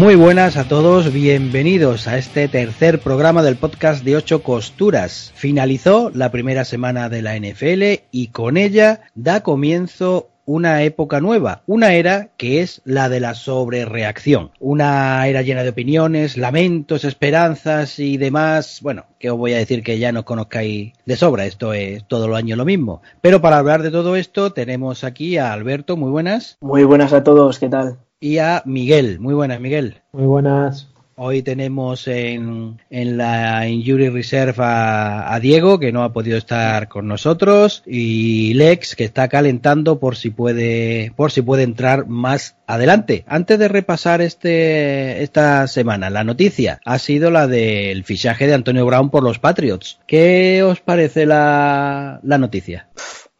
Muy buenas a todos, bienvenidos a este tercer programa del podcast de ocho costuras. Finalizó la primera semana de la NFL y con ella da comienzo una época nueva, una era que es la de la sobrereacción, una era llena de opiniones, lamentos, esperanzas y demás, bueno, que os voy a decir que ya nos conozcáis de sobra, esto es todo el año lo mismo. Pero para hablar de todo esto tenemos aquí a Alberto, muy buenas. Muy buenas a todos, ¿qué tal? Y a Miguel. Muy buenas, Miguel. Muy buenas. Hoy tenemos en, en la Injury Reserve a, a, Diego, que no ha podido estar con nosotros, y Lex, que está calentando por si puede, por si puede entrar más adelante. Antes de repasar este, esta semana, la noticia ha sido la del fichaje de Antonio Brown por los Patriots. ¿Qué os parece la, la noticia?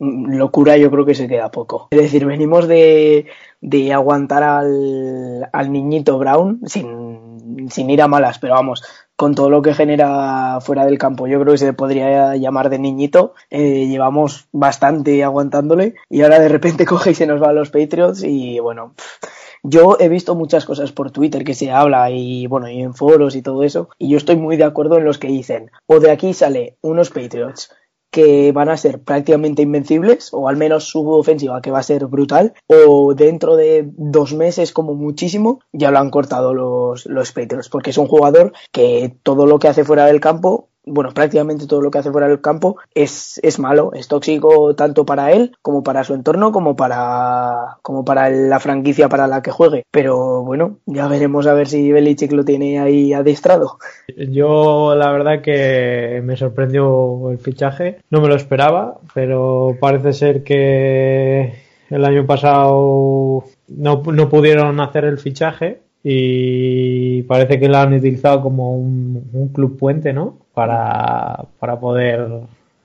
Locura, yo creo que se queda poco. Es decir, venimos de, de aguantar al, al niñito Brown sin, sin ir a malas, pero vamos, con todo lo que genera fuera del campo. Yo creo que se podría llamar de niñito. Eh, llevamos bastante aguantándole y ahora de repente coge y se nos va a los Patriots y bueno. Yo he visto muchas cosas por Twitter que se habla y bueno, y en foros y todo eso, y yo estoy muy de acuerdo en los que dicen, o de aquí sale unos Patriots que van a ser prácticamente invencibles, o al menos su ofensiva que va a ser brutal, o dentro de dos meses como muchísimo ya lo han cortado los, los Patriots, porque es un jugador que todo lo que hace fuera del campo bueno, prácticamente todo lo que hace fuera del campo es, es malo, es tóxico tanto para él como para su entorno, como para, como para la franquicia para la que juegue. Pero bueno, ya veremos a ver si Belichick lo tiene ahí adiestrado. Yo la verdad que me sorprendió el fichaje, no me lo esperaba, pero parece ser que el año pasado no, no pudieron hacer el fichaje y parece que lo han utilizado como un, un club puente, ¿no? Para, para poder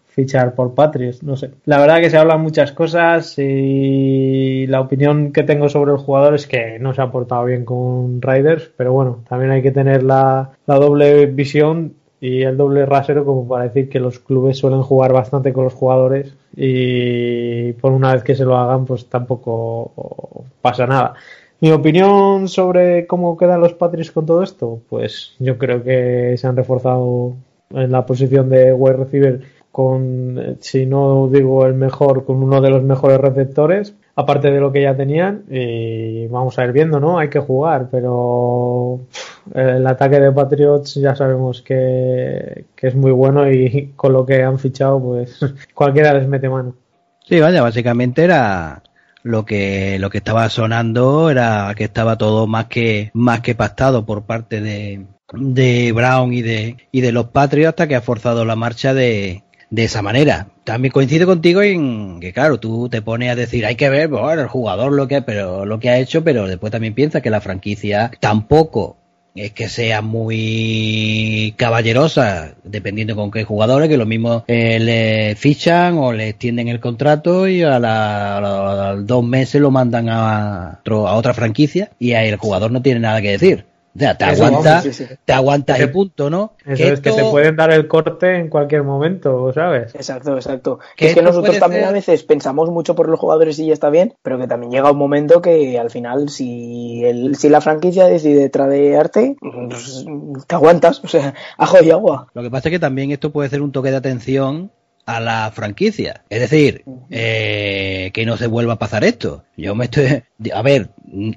fichar por Patriots, no sé. La verdad que se hablan muchas cosas y la opinión que tengo sobre el jugador es que no se ha portado bien con Riders, pero bueno, también hay que tener la, la doble visión y el doble rasero como para decir que los clubes suelen jugar bastante con los jugadores y por una vez que se lo hagan pues tampoco pasa nada. Mi opinión sobre cómo quedan los Patriots con todo esto, pues yo creo que se han reforzado en la posición de wide receiver con, si no digo el mejor, con uno de los mejores receptores, aparte de lo que ya tenían, y vamos a ir viendo, ¿no? Hay que jugar, pero el ataque de Patriots ya sabemos que, que es muy bueno y con lo que han fichado, pues cualquiera les mete mano. Sí, vaya, básicamente era lo que lo que estaba sonando era que estaba todo más que más que pactado por parte de, de Brown y de y de los Patriots hasta que ha forzado la marcha de, esa manera. También coincido contigo en que claro, tú te pones a decir, hay que ver, bueno, el jugador lo que pero lo que ha hecho, pero después también piensas que la franquicia tampoco es que sea muy caballerosa, dependiendo con qué jugadores, que lo mismo eh, le fichan o le extienden el contrato y a, a, dos meses lo mandan a, a otra franquicia y ahí el jugador no tiene nada que decir. O sea, te aguanta, sí, sí. te aguanta el punto, ¿no? Eso que es esto... que te pueden dar el corte en cualquier momento, ¿sabes? Exacto, exacto. Que es que nosotros también ser... a veces pensamos mucho por los jugadores y ya está bien, pero que también llega un momento que al final, si, el, si la franquicia decide tradearte, pues, te aguantas, o sea, ajo y agua. Lo que pasa es que también esto puede ser un toque de atención a la franquicia. Es decir, eh, que no se vuelva a pasar esto. Yo me estoy, a ver,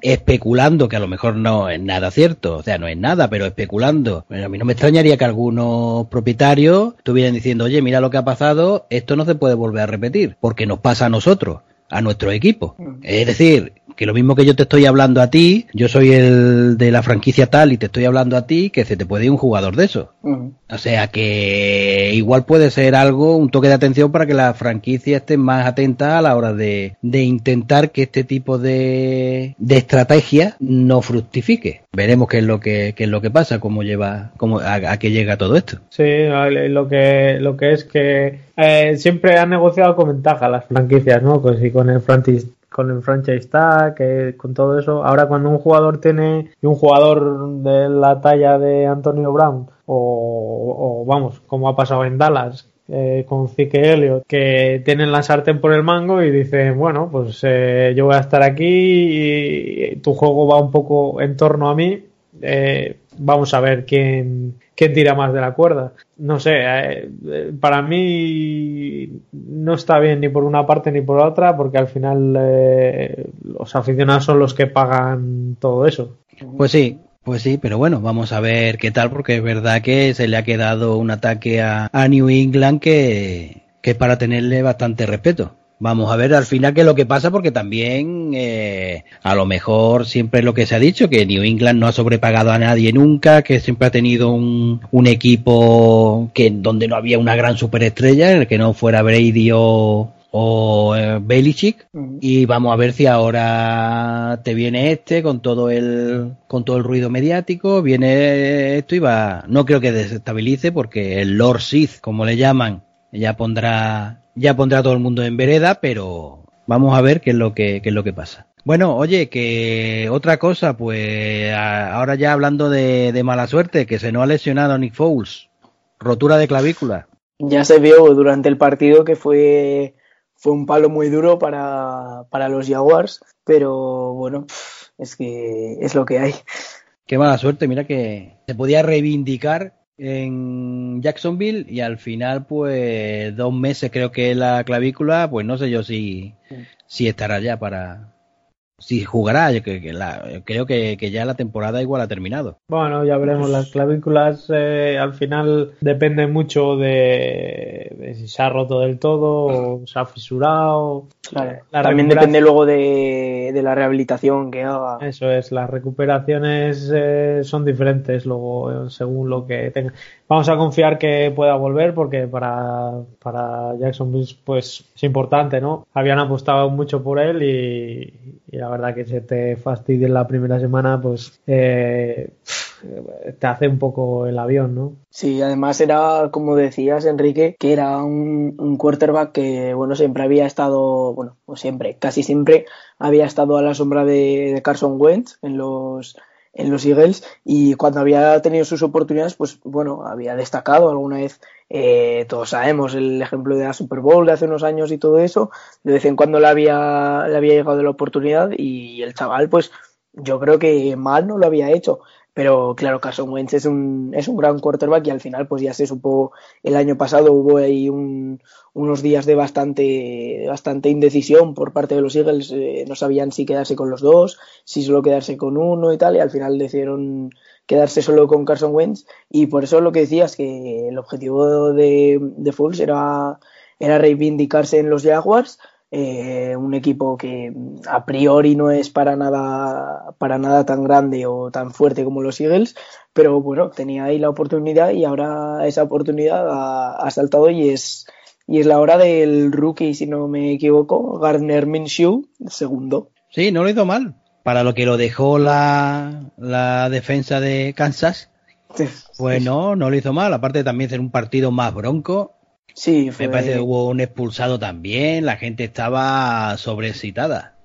especulando, que a lo mejor no es nada cierto, o sea, no es nada, pero especulando. Bueno, a mí no me extrañaría que algunos propietarios estuvieran diciendo, oye, mira lo que ha pasado, esto no se puede volver a repetir, porque nos pasa a nosotros a nuestro equipo. Es decir, que lo mismo que yo te estoy hablando a ti, yo soy el de la franquicia tal y te estoy hablando a ti, que se te puede ir un jugador de eso. O sea que igual puede ser algo, un toque de atención para que la franquicia esté más atenta a la hora de, de intentar que este tipo de, de estrategia no fructifique. Veremos qué es lo que, qué es lo que pasa, cómo lleva, cómo, a, a qué llega todo esto. Sí, lo que, lo que es que eh, siempre han negociado con ventaja las franquicias, ¿no? Pues y con el franchise con el franchise tag, con todo eso. Ahora cuando un jugador tiene un jugador de la talla de Antonio Brown o, o vamos, como ha pasado en Dallas, eh, con Zike Elliott que tienen la sartén por el mango y dicen, bueno, pues eh, yo voy a estar aquí y tu juego va un poco en torno a mí. Eh, vamos a ver quién, quién tira más de la cuerda. No sé, eh, para mí no está bien ni por una parte ni por otra, porque al final eh, los aficionados son los que pagan todo eso. Pues sí, pues sí, pero bueno, vamos a ver qué tal, porque es verdad que se le ha quedado un ataque a, a New England que, que para tenerle bastante respeto. Vamos a ver al final qué es lo que pasa, porque también eh, a lo mejor siempre es lo que se ha dicho, que New England no ha sobrepagado a nadie nunca, que siempre ha tenido un, un equipo que donde no había una gran superestrella, en el que no fuera Brady o, o eh, Belichick. Y vamos a ver si ahora te viene este con todo el con todo el ruido mediático viene esto y va no creo que desestabilice porque el Lord Sith como le llaman ya pondrá ya pondrá todo el mundo en vereda pero vamos a ver qué es lo que qué es lo que pasa bueno, oye, que otra cosa, pues a, ahora ya hablando de, de mala suerte, que se nos ha lesionado Nick Foles, rotura de clavícula. Ya se vio durante el partido que fue fue un palo muy duro para, para los Jaguars, pero bueno, es que es lo que hay. Qué mala suerte, mira que se podía reivindicar en Jacksonville y al final pues dos meses creo que la clavícula, pues no sé yo si, si estará ya para, si jugará, yo creo que, la, creo que, que, ya la temporada igual ha terminado. Bueno, ya veremos. Las clavículas eh, al final dependen mucho de, de, si se ha roto del todo o se ha fisurado. Claro. La También depende luego de, de, la rehabilitación que haga. Eso es, las recuperaciones eh, son diferentes luego según lo que tenga. Vamos a confiar que pueda volver porque para, para Jacksonville pues es importante, ¿no? Habían apostado mucho por él y, la verdad que se te fastidie en la primera semana pues eh, te hace un poco el avión, ¿no? Sí, además era, como decías, Enrique, que era un, un quarterback que, bueno, siempre había estado, bueno, o siempre, casi siempre había estado a la sombra de, de Carson Wentz en los en los Eagles y cuando había tenido sus oportunidades, pues bueno, había destacado alguna vez, eh, todos sabemos el ejemplo de la Super Bowl de hace unos años y todo eso, de vez en cuando le había, le había llegado la oportunidad y el chaval, pues yo creo que mal no lo había hecho. Pero claro, Carson Wentz es un, es un gran quarterback y al final, pues ya se supo, el año pasado hubo ahí un, unos días de bastante, bastante indecisión por parte de los Eagles. Eh, no sabían si quedarse con los dos, si solo quedarse con uno y tal, y al final decidieron quedarse solo con Carson Wentz. Y por eso lo que decías, que el objetivo de, de Foles era, era reivindicarse en los Jaguars eh, un equipo que a priori no es para nada para nada tan grande o tan fuerte como los Eagles, pero bueno, tenía ahí la oportunidad y ahora esa oportunidad ha, ha saltado y es y es la hora del rookie, si no me equivoco, Gardner Minshew, segundo. Sí, no lo hizo mal. Para lo que lo dejó la, la defensa de Kansas, pues no, no lo hizo mal. Aparte también ser un partido más bronco, Sí, fue... Me parece que hubo un expulsado también, la gente estaba sobreexcitada.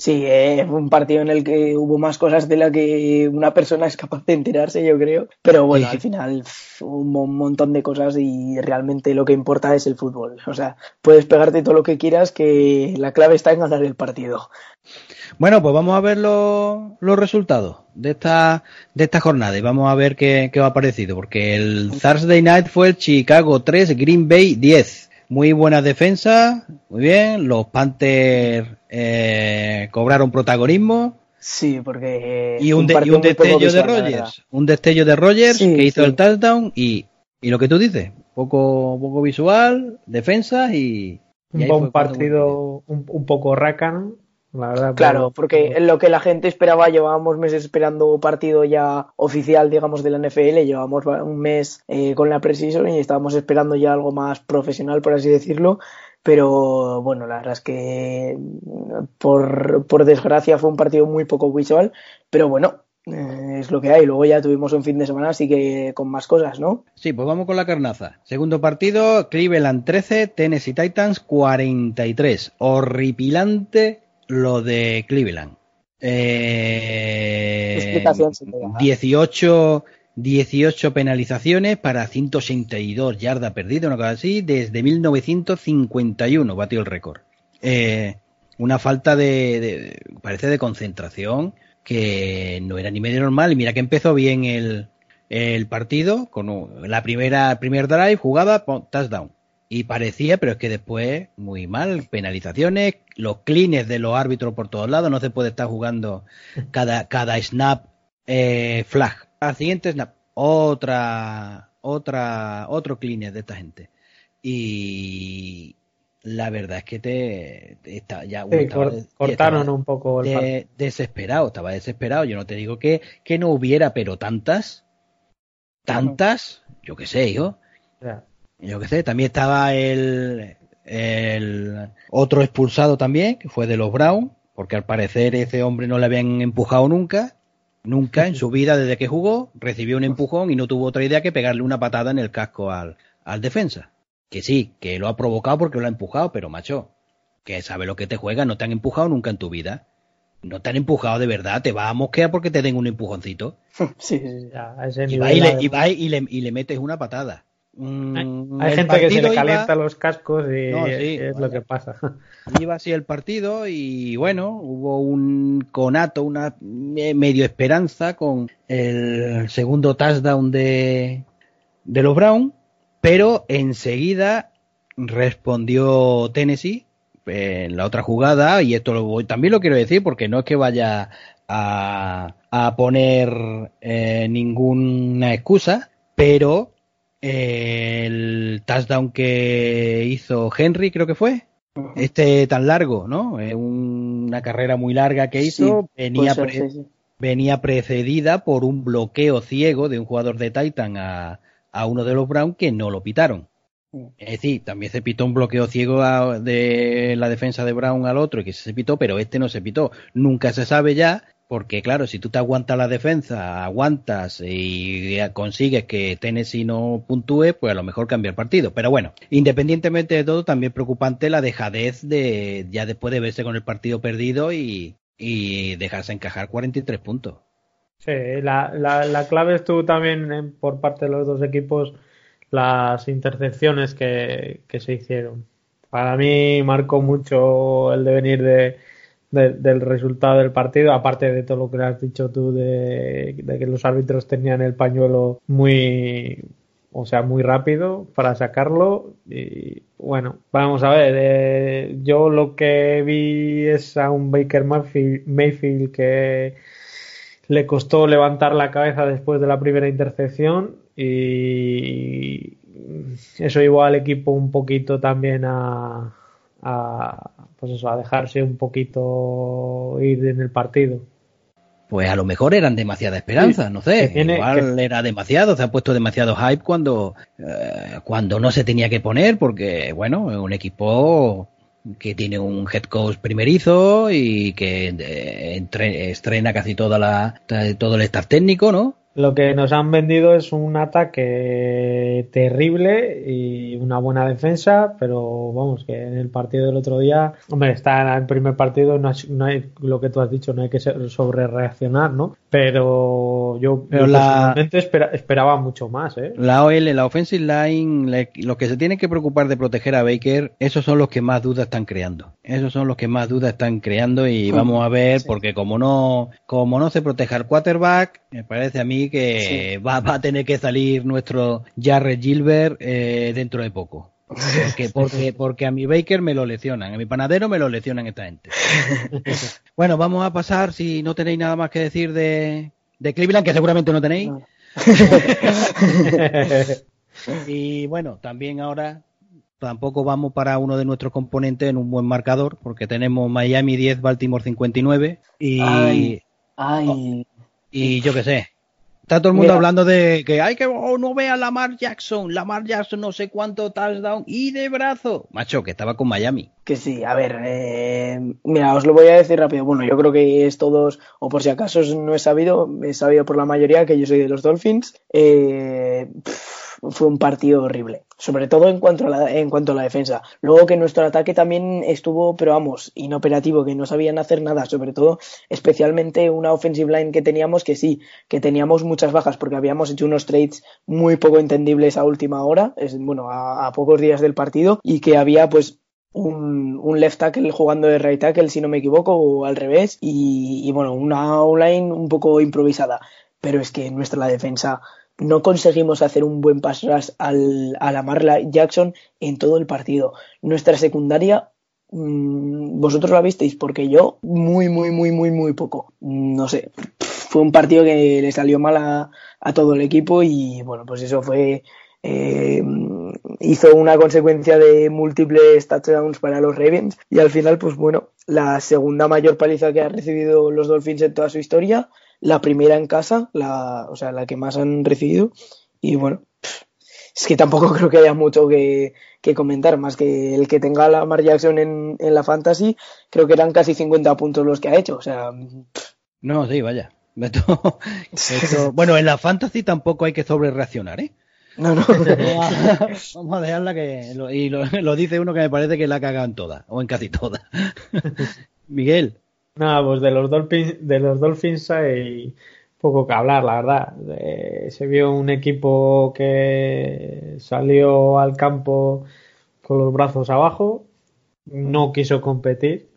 Sí, eh, fue un partido en el que hubo más cosas de las que una persona es capaz de enterarse, yo creo. Pero bueno, sí. al final hubo un montón de cosas y realmente lo que importa es el fútbol. O sea, puedes pegarte todo lo que quieras, que la clave está en ganar el partido. Bueno, pues vamos a ver los, los resultados de esta, de esta jornada y vamos a ver qué, qué ha parecido, porque el Thursday Night fue el Chicago 3, Green Bay 10. Muy buenas defensas, muy bien. Los Panthers eh, cobraron protagonismo. Sí, porque. Y un, destello de Rogers. Un destello de Rogers que hizo el touchdown y, y, lo que tú dices, poco, poco visual, defensa y. un buen partido, un, un, poco rácano claro, porque lo que la gente esperaba, llevábamos meses esperando partido ya oficial, digamos, de la NFL, llevamos un mes eh, con la Precision y estábamos esperando ya algo más profesional, por así decirlo, pero bueno, la verdad es que por, por desgracia fue un partido muy poco visual, pero bueno, eh, es lo que hay. Luego ya tuvimos un fin de semana, así que con más cosas, ¿no? Sí, pues vamos con la carnaza. Segundo partido, Cleveland 13, Tennessee Titans 43. Horripilante lo de Cleveland. Eh, 18, 18 penalizaciones para 182 yardas perdidas, una cosa así, desde 1951 batió el récord. Eh, una falta de, parece, de concentración que no era ni medio normal. Y mira que empezó bien el, el partido con la primera, primer drive, jugada, touchdown y parecía, pero es que después muy mal, penalizaciones, los cleans de los árbitros por todos lados, no se puede estar jugando cada, cada snap eh, flag. Al siguiente snap, otra, otra, otro clean de esta gente. Y la verdad es que te, está ya cortaron un poco el desesperado, estaba desesperado. Yo no te digo que, que no hubiera, pero tantas, tantas, yo qué sé, hijo. Yo qué sé, también estaba el, el otro expulsado también, que fue de los Brown, porque al parecer ese hombre no le habían empujado nunca, nunca en su vida desde que jugó, recibió un empujón y no tuvo otra idea que pegarle una patada en el casco al, al defensa. Que sí, que lo ha provocado porque lo ha empujado, pero macho, que sabe lo que te juega, no te han empujado nunca en tu vida. No te han empujado de verdad, te va a mosquear porque te den un empujoncito. Sí, sí, y, va y, le, y, va y, le, y le metes una patada. Mm, hay gente que se le calienta los cascos y es lo que pasa. Iba así el partido y bueno, hubo un conato, una medio esperanza con el segundo touchdown de, de los Brown, pero enseguida respondió Tennessee en la otra jugada y esto lo, también lo quiero decir porque no es que vaya a, a poner eh, ninguna excusa, pero el touchdown que hizo Henry, creo que fue. Este tan largo, ¿no? una carrera muy larga que hizo. venía, venía precedida por un bloqueo ciego de un jugador de Titan a, a uno de los Brown que no lo pitaron. Es decir, también se pitó un bloqueo ciego de la defensa de Brown al otro y que se pitó, pero este no se pitó. Nunca se sabe ya porque claro, si tú te aguantas la defensa, aguantas y consigues que Tennessee no puntúe, pues a lo mejor cambia el partido. Pero bueno, independientemente de todo, también preocupante la dejadez de ya después de verse con el partido perdido y, dejarse encajar 43 puntos. Sí, la, la, clave estuvo también por parte de los dos equipos las intercepciones que, que se hicieron. Para mí marcó mucho el devenir de, del resultado del partido, aparte de todo lo que has dicho tú de, que los árbitros tenían el pañuelo muy, o sea, muy rápido para sacarlo. Y bueno, vamos a ver. Eh, yo lo que vi es a un Baker Mayfield, que le costó levantar la cabeza después de la primera intercepción y eso llevó al equipo un poquito también a, a, pues eso, a dejarse un poquito ir en el partido. Pues a lo mejor eran demasiadas esperanzas, no sé. igual era demasiado, se ha puesto demasiado hype cuando, eh, cuando no se tenía que poner, porque, bueno, es un equipo que tiene un head coach primerizo y que eh, estrena casi toda la, todo el staff técnico, ¿no? Lo que nos han vendido es un ataque terrible y una buena defensa, pero vamos, que en el partido del otro día, hombre, está en el primer partido, no hay, lo que tú has dicho, no hay que sobre reaccionar, ¿no? Pero yo, personalmente esperaba mucho más, ¿eh? La OL, la offensive line, los que se tienen que preocupar de proteger a Baker, esos son los que más dudas están creando. Esos son los que más dudas están creando y vamos a ver, porque como no, como no se proteja al quarterback, me parece a mí que va, a tener que salir nuestro Jarrett Gilbert eh, dentro de poco. Porque, porque, porque a mi baker me lo leccionan, a mi panadero me lo leccionan esta gente. bueno, vamos a pasar, si no tenéis nada más que decir de, de Cleveland, que seguramente no tenéis. y bueno, también ahora tampoco vamos para uno de nuestros componentes en un buen marcador, porque tenemos Miami 10, Baltimore 59 y, Ay, ay. y yo qué sé. Está todo el mundo Mira. hablando de que hay que oh, no vea Lamar Jackson, Lamar Jackson no sé cuánto touchdown y de brazo. Macho, que estaba con Miami. Que sí, a ver, eh, mira, os lo voy a decir rápido. Bueno, yo creo que es todos, o por si acaso no he sabido, he sabido por la mayoría que yo soy de los Dolphins. Eh, pff, fue un partido horrible, sobre todo en cuanto, a la, en cuanto a la defensa. Luego que nuestro ataque también estuvo, pero vamos, inoperativo, que no sabían hacer nada, sobre todo, especialmente una offensive line que teníamos que sí, que teníamos muchas bajas porque habíamos hecho unos trades muy poco entendibles a última hora, es, bueno, a, pocos días del partido, y que había pues un, un left tackle jugando de right tackle, si no me equivoco, o al revés, y, y bueno, una online un poco improvisada. Pero es que nuestra la defensa no conseguimos hacer un buen pass rush al, a Lamar Jackson en todo el partido. Nuestra secundaria, mm, vosotros la visteis, porque yo muy, muy, muy, muy, muy poco. No sé, fue un partido que le salió mal a, todo el equipo y bueno, pues eso fue eh, hizo una consecuencia de múltiples touchdowns para los Ravens y al final pues bueno la segunda mayor paliza que ha recibido los Dolphins en toda su historia la primera en casa la o sea la que más han recibido y bueno es que tampoco creo que haya mucho que, que comentar más que el que tenga a Lamar Jackson en, en la fantasy creo que eran casi 50 puntos los que ha hecho o sea No, sí, vaya. Esto- esto- bueno, en la fantasy tampoco hay que sobre reaccionar, ¿eh? no no Vamos a, dejarla que. lo- y lo, lo dice uno que me parece que la ha cagado en todas, o en casi todas. Miguel, Nada, pues de los Dolphins, de los Dolphins hay poco que hablar, la verdad. Eh, se vio un equipo que salió al campo con los brazos abajo, no quiso competir,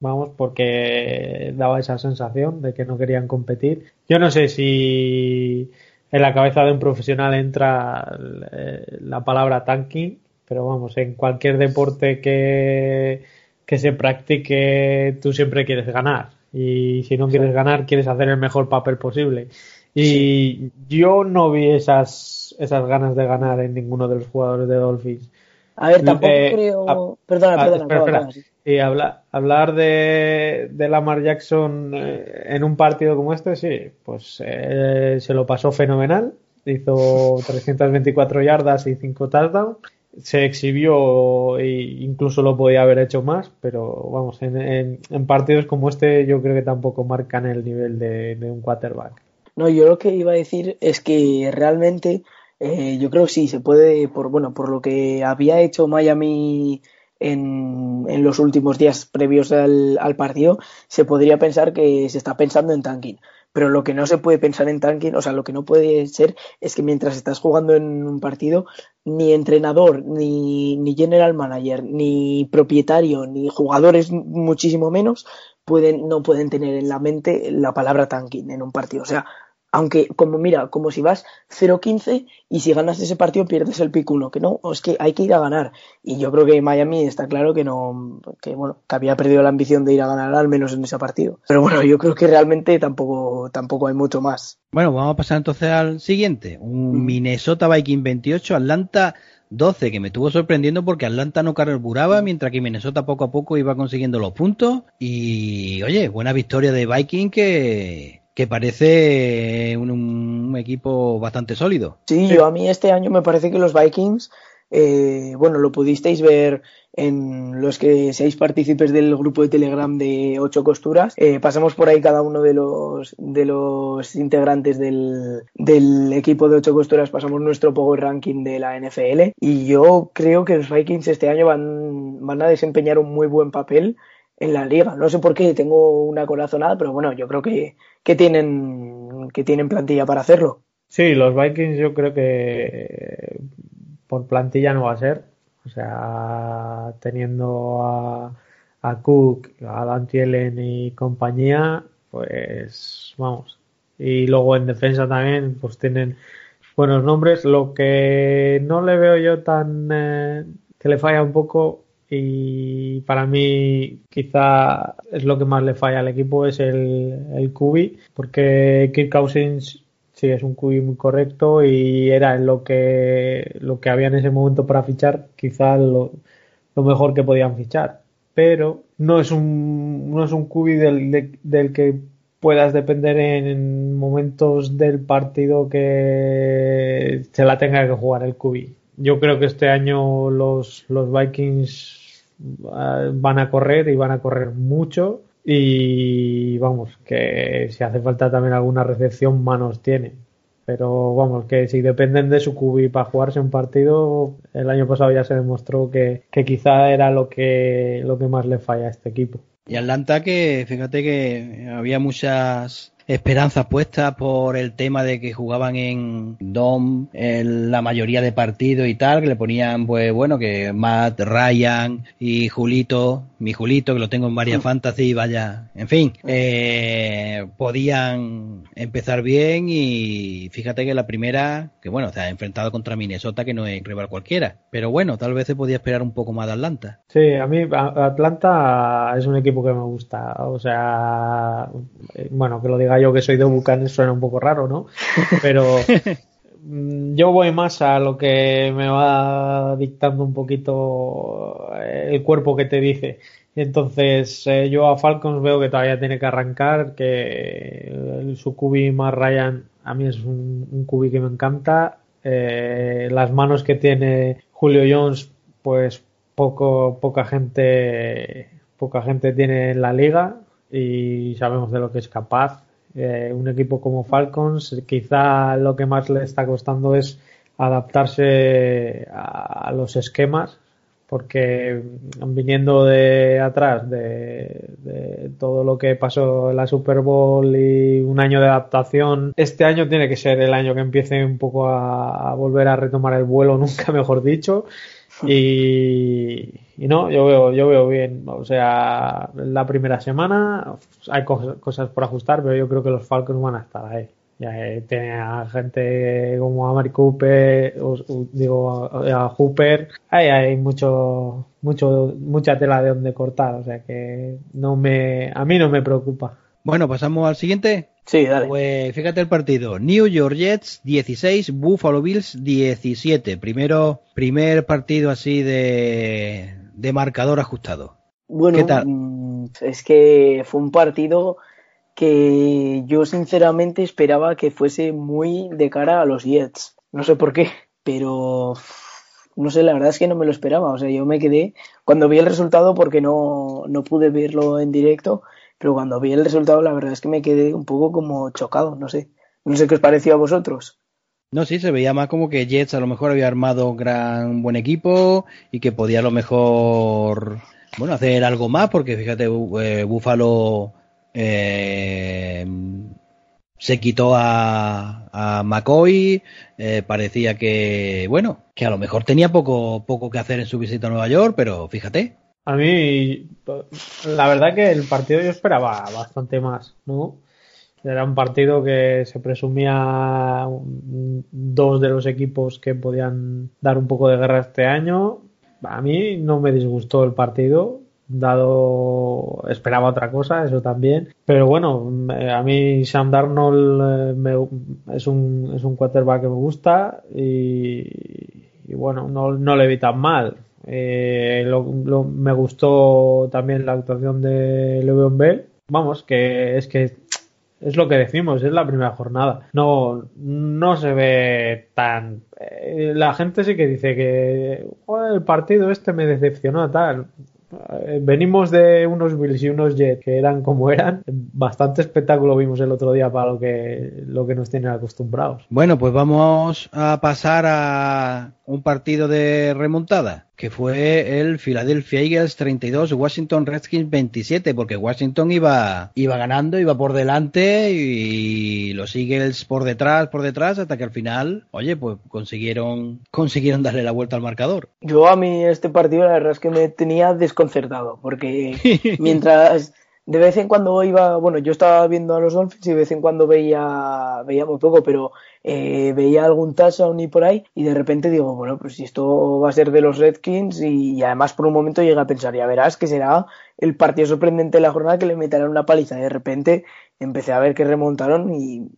vamos, porque daba esa sensación de que no querían competir. Yo no sé si en la cabeza de un profesional entra eh, la palabra tanking, pero vamos, en cualquier deporte que, que se practique, tú siempre quieres ganar. Y si no quieres ganar, quieres hacer el mejor papel posible. Y yo no vi esas, esas ganas de ganar en ninguno de los jugadores de Dolphins. a ver tampoco Eh, creo ah, perdona Ah, perdona espera, espera. sí. Y habla- hablar de, de Lamar Jackson eh, en un partido como este, sí, pues eh, se lo pasó fenomenal. Hizo 324 yardas y 5 touchdowns. Se exhibió e incluso lo podía haber hecho más, pero vamos, en, en- partidos como este yo creo que tampoco marcan el nivel de, de un quarterback. No, yo lo que iba a decir es que realmente eh, yo creo que sí se puede, por bueno, por lo que había hecho Miami en, en los últimos días previos al, al partido, se podría pensar que se está pensando en tanking. Pero lo que no se puede pensar en tanking, o sea, lo que no puede ser es que mientras estás jugando en un partido, ni entrenador, ni, ni general manager, ni propietario, ni jugadores muchísimo menos, pueden, no pueden tener en la mente la palabra tanking en un partido. O sea, aunque, como mira, como si vas 0-15 y si ganas ese partido pierdes el pick 1, que no, es que hay que ir a ganar. Y yo creo que Miami está claro que no, que bueno, que había perdido la ambición de ir a ganar al menos en ese partido. Pero bueno, yo creo que realmente tampoco, tampoco hay mucho más. bueno, vamos a pasar entonces al siguiente. Un Mm. Minnesota Viking 28, Atlanta 12, que me estuvo sorprendiendo porque Atlanta no carburaba, mientras que Minnesota poco a poco iba consiguiendo los puntos. Y oye, buena victoria de Viking que, que parece un, un equipo bastante sólido. Sí, yo a mí este año me parece que los Vikings, eh, bueno, lo pudisteis ver en los que seáis partícipes del grupo de Telegram de ocho costuras. Eh, pasamos por ahí cada uno de los de los integrantes del, del equipo de ocho costuras, pasamos nuestro Power Ranking de la NFL y yo creo que los Vikings este año van, van a desempeñar un muy buen papel en la liga. No sé por qué tengo una corazonada, pero bueno, yo creo que, que tienen que tienen plantilla para hacerlo. Sí, los Vikings yo creo que por plantilla no va a ser. O sea, teniendo a, a Cook, a Dan Thielen y compañía, pues vamos. Y luego en defensa también, pues tienen buenos nombres. Lo que no le veo yo tan, eh, que le falla un poco y para mí quizá es lo que más le falla al equipo es el, el QB porque Kirk Cousins sí es un QB muy correcto y era lo que lo que había en ese momento para fichar quizá lo, mejor que podían fichar pero no es un no es un QB del, del que puedas depender en momentos del partido que se la tenga que jugar el QB. Yo creo que este año los, los Vikings van a correr y van a correr mucho y vamos, que si hace falta también alguna recepción, manos tiene. Pero vamos, que si dependen de su cubi para jugarse un partido, el año pasado ya se demostró que, que quizá era lo que, lo que más le falla a este equipo. Y Atlanta que, fíjate que había muchas esperanzas puestas por el tema de que jugaban en DOM en la mayoría de partidos y tal, que le ponían, pues bueno, que Matt, Ryan y Julito, mi Julito, que lo tengo en varias mm. fantasy, vaya, en fin, eh, podían empezar bien y fíjate que la primera, que bueno, se ha enfrentado contra Minnesota, que no es rival cualquiera, pero bueno, tal vez se podía esperar un poco más de Atlanta. Sí, a mí Atlanta es un equipo que me gusta, o sea, bueno, que lo diga yo que soy de Bucanes suena un poco raro, ¿no? Pero mm, yo voy más a lo que me va dictando un poquito eh, el cuerpo que te dice. Entonces, eh, yo a Falcons veo que todavía tiene que arrancar, que su cubi más Ryan a mí es un, cubi que me encanta. Eh, las manos que tiene Julio Jones, pues poco, poca gente, poca gente tiene en la liga y sabemos de lo que es capaz. Eh, un equipo como Falcons, quizá lo que más le está costando es adaptarse a, los esquemas, porque viniendo de atrás de, todo lo que pasó en la Super Bowl y un año de adaptación, este año tiene que ser el año que empiece un poco a volver a retomar el vuelo, nunca mejor dicho, y, no, yo veo, yo veo bien. O sea, la primera semana hay cosas, por ajustar, pero yo creo que los Falcons van a estar ahí. Ya tiene a gente como a Mari Cooper, digo a, Hooper, ahí hay mucho, mucho, mucha tela de donde cortar, o sea que no me, a mí no me preocupa. Bueno, pasamos al siguiente. Sí, dale. Pues fíjate el partido. New York Jets 16, Buffalo Bills 17. Primero, primer partido así de, de marcador ajustado. Bueno, ¿Qué tal? Mm, es que fue un partido que yo sinceramente esperaba que fuese muy de cara a los Jets. No sé por qué, pero no sé, la verdad es que no me lo esperaba. O sea, yo me quedé cuando vi el resultado porque no, no pude verlo en directo pero cuando vi el resultado la verdad es que me quedé un poco como chocado, no sé. No sé qué os pareció a vosotros. No, sí, se veía más como que Jets a lo mejor había armado un gran buen equipo y que podía a lo mejor, bueno, hacer algo más, porque fíjate, eh, Buffalo eh, se quitó a, a McCoy, eh, parecía que, bueno, que a lo mejor tenía poco, poco que hacer en su visita a Nueva York, pero fíjate, a mí, la verdad que el partido yo esperaba bastante más, ¿no? Era un partido que se presumía dos de los equipos que podían dar un poco de guerra este año. A mí no me disgustó el partido, dado esperaba otra cosa, eso también. Pero bueno, a mí Sam Darnold eh, es, un, es un quarterback que me gusta y, bueno, no, no le vi tan mal. Eh, me gustó también la actuación de Le'Veon Bell. Vamos, que es que es lo que decimos, es la primera jornada. No, no se ve tan. Eh, la gente sí que dice que el partido este me decepcionó, tal. Eh, venimos de unos Bills y unos Jets que eran como eran. Bastante espectáculo vimos el otro día para lo que, lo que nos tienen acostumbrados. Bueno, pues vamos a pasar a un partido de remontada que fue el Philadelphia Eagles 32, Washington Redskins 27, porque Washington iba, iba ganando, iba por delante y los Eagles por detrás, por detrás, hasta que al final, oye, pues consiguieron, consiguieron darle la vuelta al marcador. Yo a mí este partido la verdad es que me tenía desconcertado, porque mientras de vez en cuando iba, bueno, yo estaba viendo a los Dolphins y de vez en cuando veía, veía muy poco, pero eh, veía algún touchdown y por ahí, y de repente digo, bueno, pues si esto va a ser de los Redskins, y, y además por un momento llega a pensar, ya verás que será el partido sorprendente de la jornada que le meterán una paliza. De repente empecé a ver que remontaron y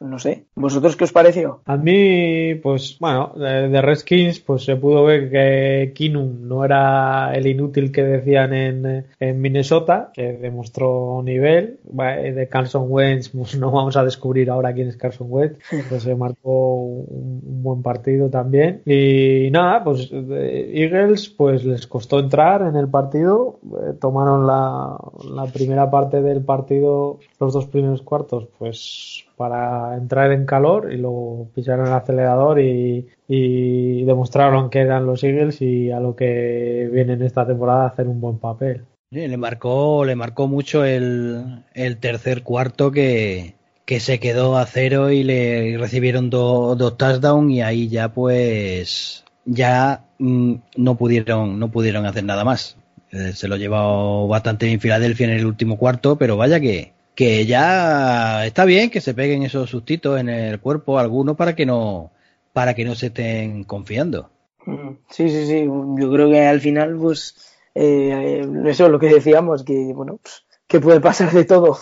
no sé. ¿Vosotros qué os pareció? A mí, pues bueno, de, Redskins, pues se pudo ver que Kinum no era el inútil que decían en, en Minnesota, que demostró nivel. De Carson Wentz, pues no vamos a descubrir ahora quién es Carson Wentz, pues se marcó un, buen partido también. Y nada, pues Eagles, pues les costó entrar en el partido, eh, tomaron la, la primera parte del partido, los dos primeros cuartos, pues para entrar en calor y luego pisaron el acelerador y, demostraron que eran los Eagles y a lo que vienen esta temporada a hacer un buen papel. le marcó, le marcó mucho el, tercer cuarto que, que se quedó a cero y le recibieron dos touchdowns y ahí ya pues ya mm, no pudieron no pudieron hacer nada más eh, se lo llevó bastante bien Filadelfia en el último cuarto pero vaya que que ya está bien que se peguen esos sustitos en el cuerpo algunos para que no para que no se estén confiando. Mm, sí, sí, sí. Yo creo que al final, pues, eh, eso es lo que decíamos, que bueno, pues, que puede pasar de todo.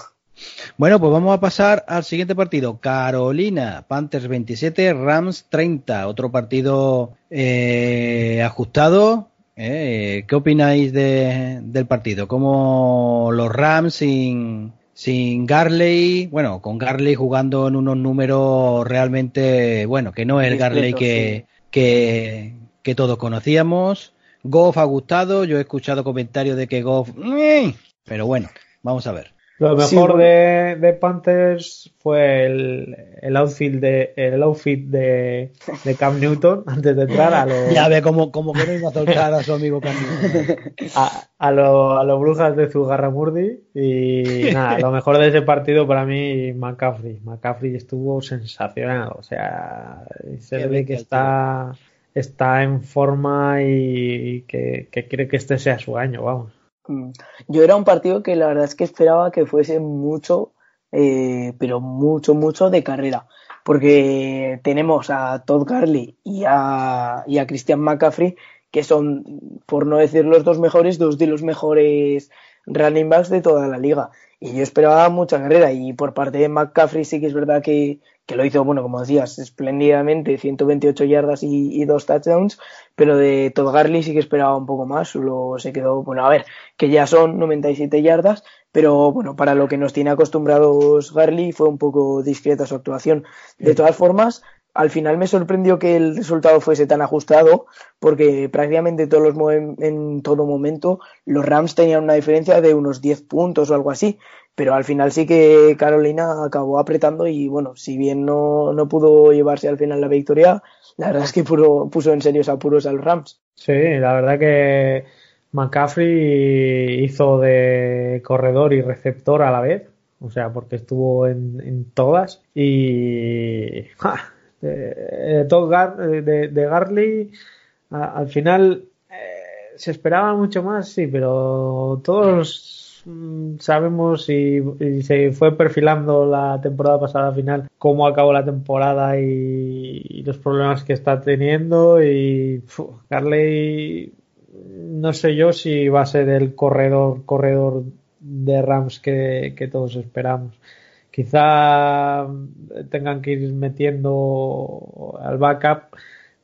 Bueno, pues vamos a pasar al siguiente partido. Carolina, Panthers 27, Rams 30. Otro partido eh, ajustado. Eh, ¿Qué opináis de, del partido? ¿Cómo los Rams sin, sin Garley, bueno, con Garley jugando en unos números realmente, bueno, que no es el Garley que, que, que, todos conocíamos. Goff ha gustado, yo he escuchado comentarios de que Goff, pero bueno, vamos a ver. Lo mejor de, de, Panthers fue el, el outfit de el outfit de, de, Cam Newton antes de entrar a los ya ve cómo, cómo que no iba a soltar a su amigo Cam Newton a, a los a los brujas de Zugarramurdi y nada lo mejor de ese partido para mí McCaffrey. McCaffrey estuvo sensacional o sea se ve que está está en forma y, y que, que quiere que este sea su año vamos. Yo era un partido que la verdad es que esperaba que fuese mucho, eh, pero mucho, mucho de carrera. Porque tenemos a Todd Garley y a, y a Christian McCaffrey, que son, por no decir los dos mejores, dos de los mejores running backs de toda la liga. Y yo esperaba mucha carrera. Y por parte de McCaffrey sí que es verdad que, que lo hizo, bueno, como decías, espléndidamente, 128 yardas y, dos touchdowns, pero de Todd Garley sí que esperaba un poco más, solo se quedó, bueno, a ver, que ya son 97 yardas, pero bueno, para lo que nos tiene acostumbrados Garley fue un poco discreta su actuación. De todas formas, al final me sorprendió que el resultado fuese tan ajustado, porque prácticamente todos los en todo momento los Rams tenían una diferencia de unos 10 puntos o algo así pero al final sí que Carolina acabó apretando y bueno, si bien no, no pudo llevarse al final la victoria, la verdad es que puso en serios apuros al Rams. Sí, la verdad que McCaffrey hizo de corredor y receptor a la vez, o sea, porque estuvo en, en todas y de, de, de, Garley al final eh, se esperaba mucho más, sí, pero todos Mm, sabemos y, se fue perfilando la temporada pasada final cómo acabó la temporada y, los problemas que está teniendo y Carley no sé yo si va a ser el corredor corredor de Rams que, que todos esperamos quizá tengan que ir metiendo al backup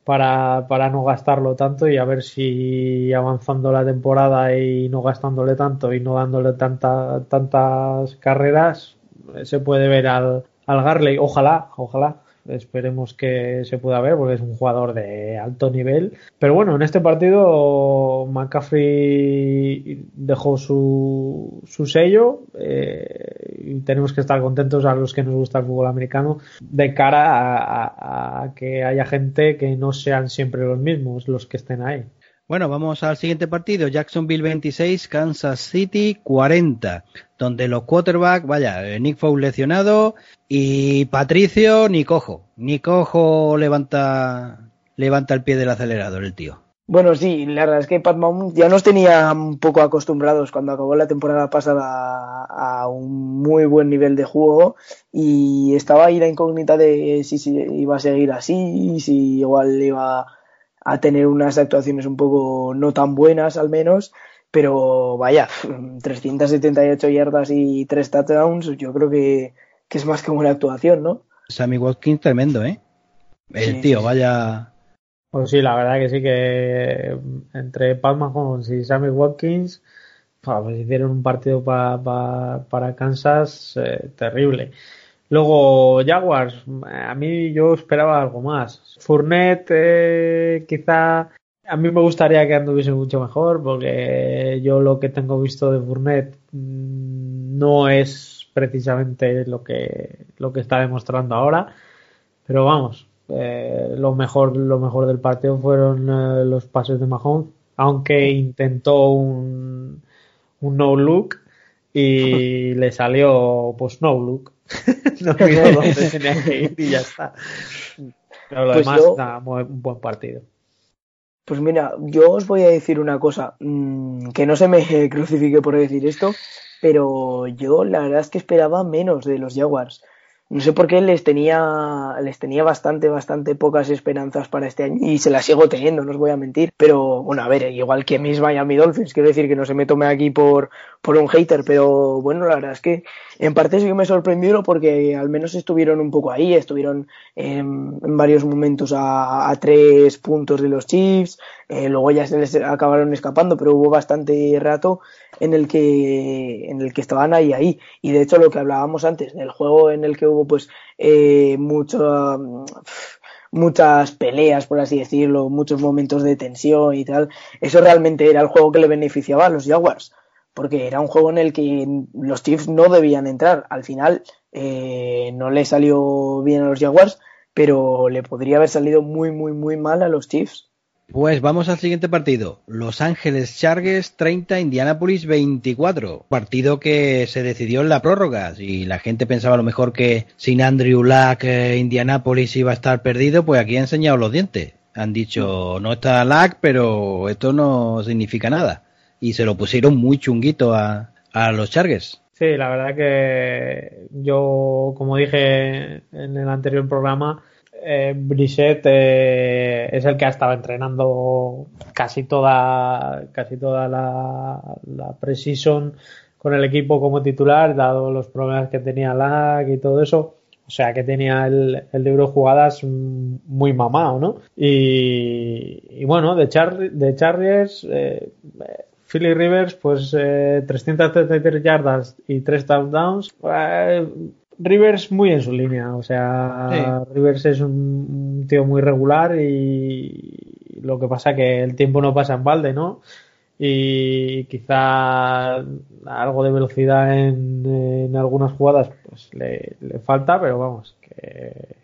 para, para no gastarlo tanto y a ver si avanzando la temporada y no gastándole tanto y no dándole tanta, tantas carreras se puede ver al, al Garley. Ojalá, ojalá esperemos que se pueda ver porque es un jugador de alto nivel. Pero bueno, en este partido McCaffrey dejó su, su sello eh, y tenemos que estar contentos a los que nos gusta el fútbol americano de cara a, a que haya gente que no sean siempre los mismos los que estén ahí. Bueno, vamos al siguiente partido. Jacksonville 26, Kansas City 40, donde los quarterbacks, vaya, eh, Nick Foles lesionado y Patricio ni cojo. Ni cojo levanta, levanta el pie del acelerador el tío. Bueno, sí, la verdad es que Pat Mahomes ya nos tenía un poco acostumbrados cuando acabó la temporada pasada a un muy buen nivel de juego y estaba ahí la incógnita de si, si iba a seguir así, si igual iba a tener unas actuaciones un poco no tan buenas al menos, pero vaya, 378 yardas y 3 touchdowns, yo creo que, es más que buena actuación, ¿no? Sammy Watkins tremendo, ¿eh? El tío, vaya pues sí, la verdad que sí que entre Pat Mahomes y Sammy Watkins pues hicieron un partido para Kansas eh, terrible. Luego Jaguars, a mí yo esperaba algo más. Fournette eh, quizá a mí me gustaría que anduviese mucho mejor porque yo lo que tengo visto de Fournette mm, no es precisamente lo que lo que está demostrando ahora, pero vamos, eh, lo mejor lo mejor del partido fueron eh, los pases de Mahomes aunque intentó un, un no look y le salió pues no look no vio dónde tenía que ir y ya está. Pero lo pues demás un buen partido. Pues mira, yo os voy a decir una cosa, mm, que no se me crucifique por decir esto, pero yo la verdad es que esperaba menos de los Jaguars no sé por qué les tenía, les tenía bastante, bastante pocas esperanzas para este año y se las sigo teniendo, no os voy a mentir. Pero bueno, a ver, igual que mis Miami Dolphins, quiero decir que no se me tome aquí por, por un hater, pero bueno, la verdad es que en parte sí que me sorprendió porque al menos estuvieron un poco ahí, estuvieron en, varios momentos a, tres puntos de los Chiefs, eh, luego ya se les acabaron escapando, pero hubo bastante rato en el que en el que estaban ahí ahí. Y de hecho lo que hablábamos antes del juego en el que hubo pues eh, mucho muchas peleas por así decirlo muchos momentos de tensión y tal eso realmente era el juego que le beneficiaba a los Jaguars porque era un juego en el que los Chiefs no debían entrar. Al final eh, no le salió bien a los Jaguars pero le podría haber salido muy muy muy mal a los Chiefs pues vamos al siguiente partido. Los Ángeles Chargers 30, Indianapolis 24. Partido que se decidió en la prórroga. Y la gente pensaba a lo mejor que sin Andrew Luck eh, Indianapolis iba a estar perdido, pues aquí han enseñado los dientes. Han dicho, no está Luck, pero esto no significa nada. Y se lo pusieron muy chunguito a, a los Chargers. Sí, la verdad que yo, como dije en el anterior programa, eh, eh, es el que ha estado entrenando casi toda casi toda la, la con el equipo como titular, dado los problemas que tenía lag y todo eso. O sea que tenía el, libro de jugadas muy mamado, ¿no? Y, bueno, de, Char de Chargers, eh, Philly Rivers, pues eh, 333 yardas y 3 touchdowns. Eh, Rivers muy en su línea, o sea, Rivers es un, tío muy regular y lo que pasa que el tiempo no pasa en balde, ¿no? Y quizá algo de velocidad en, algunas jugadas pues le, falta, pero vamos, que,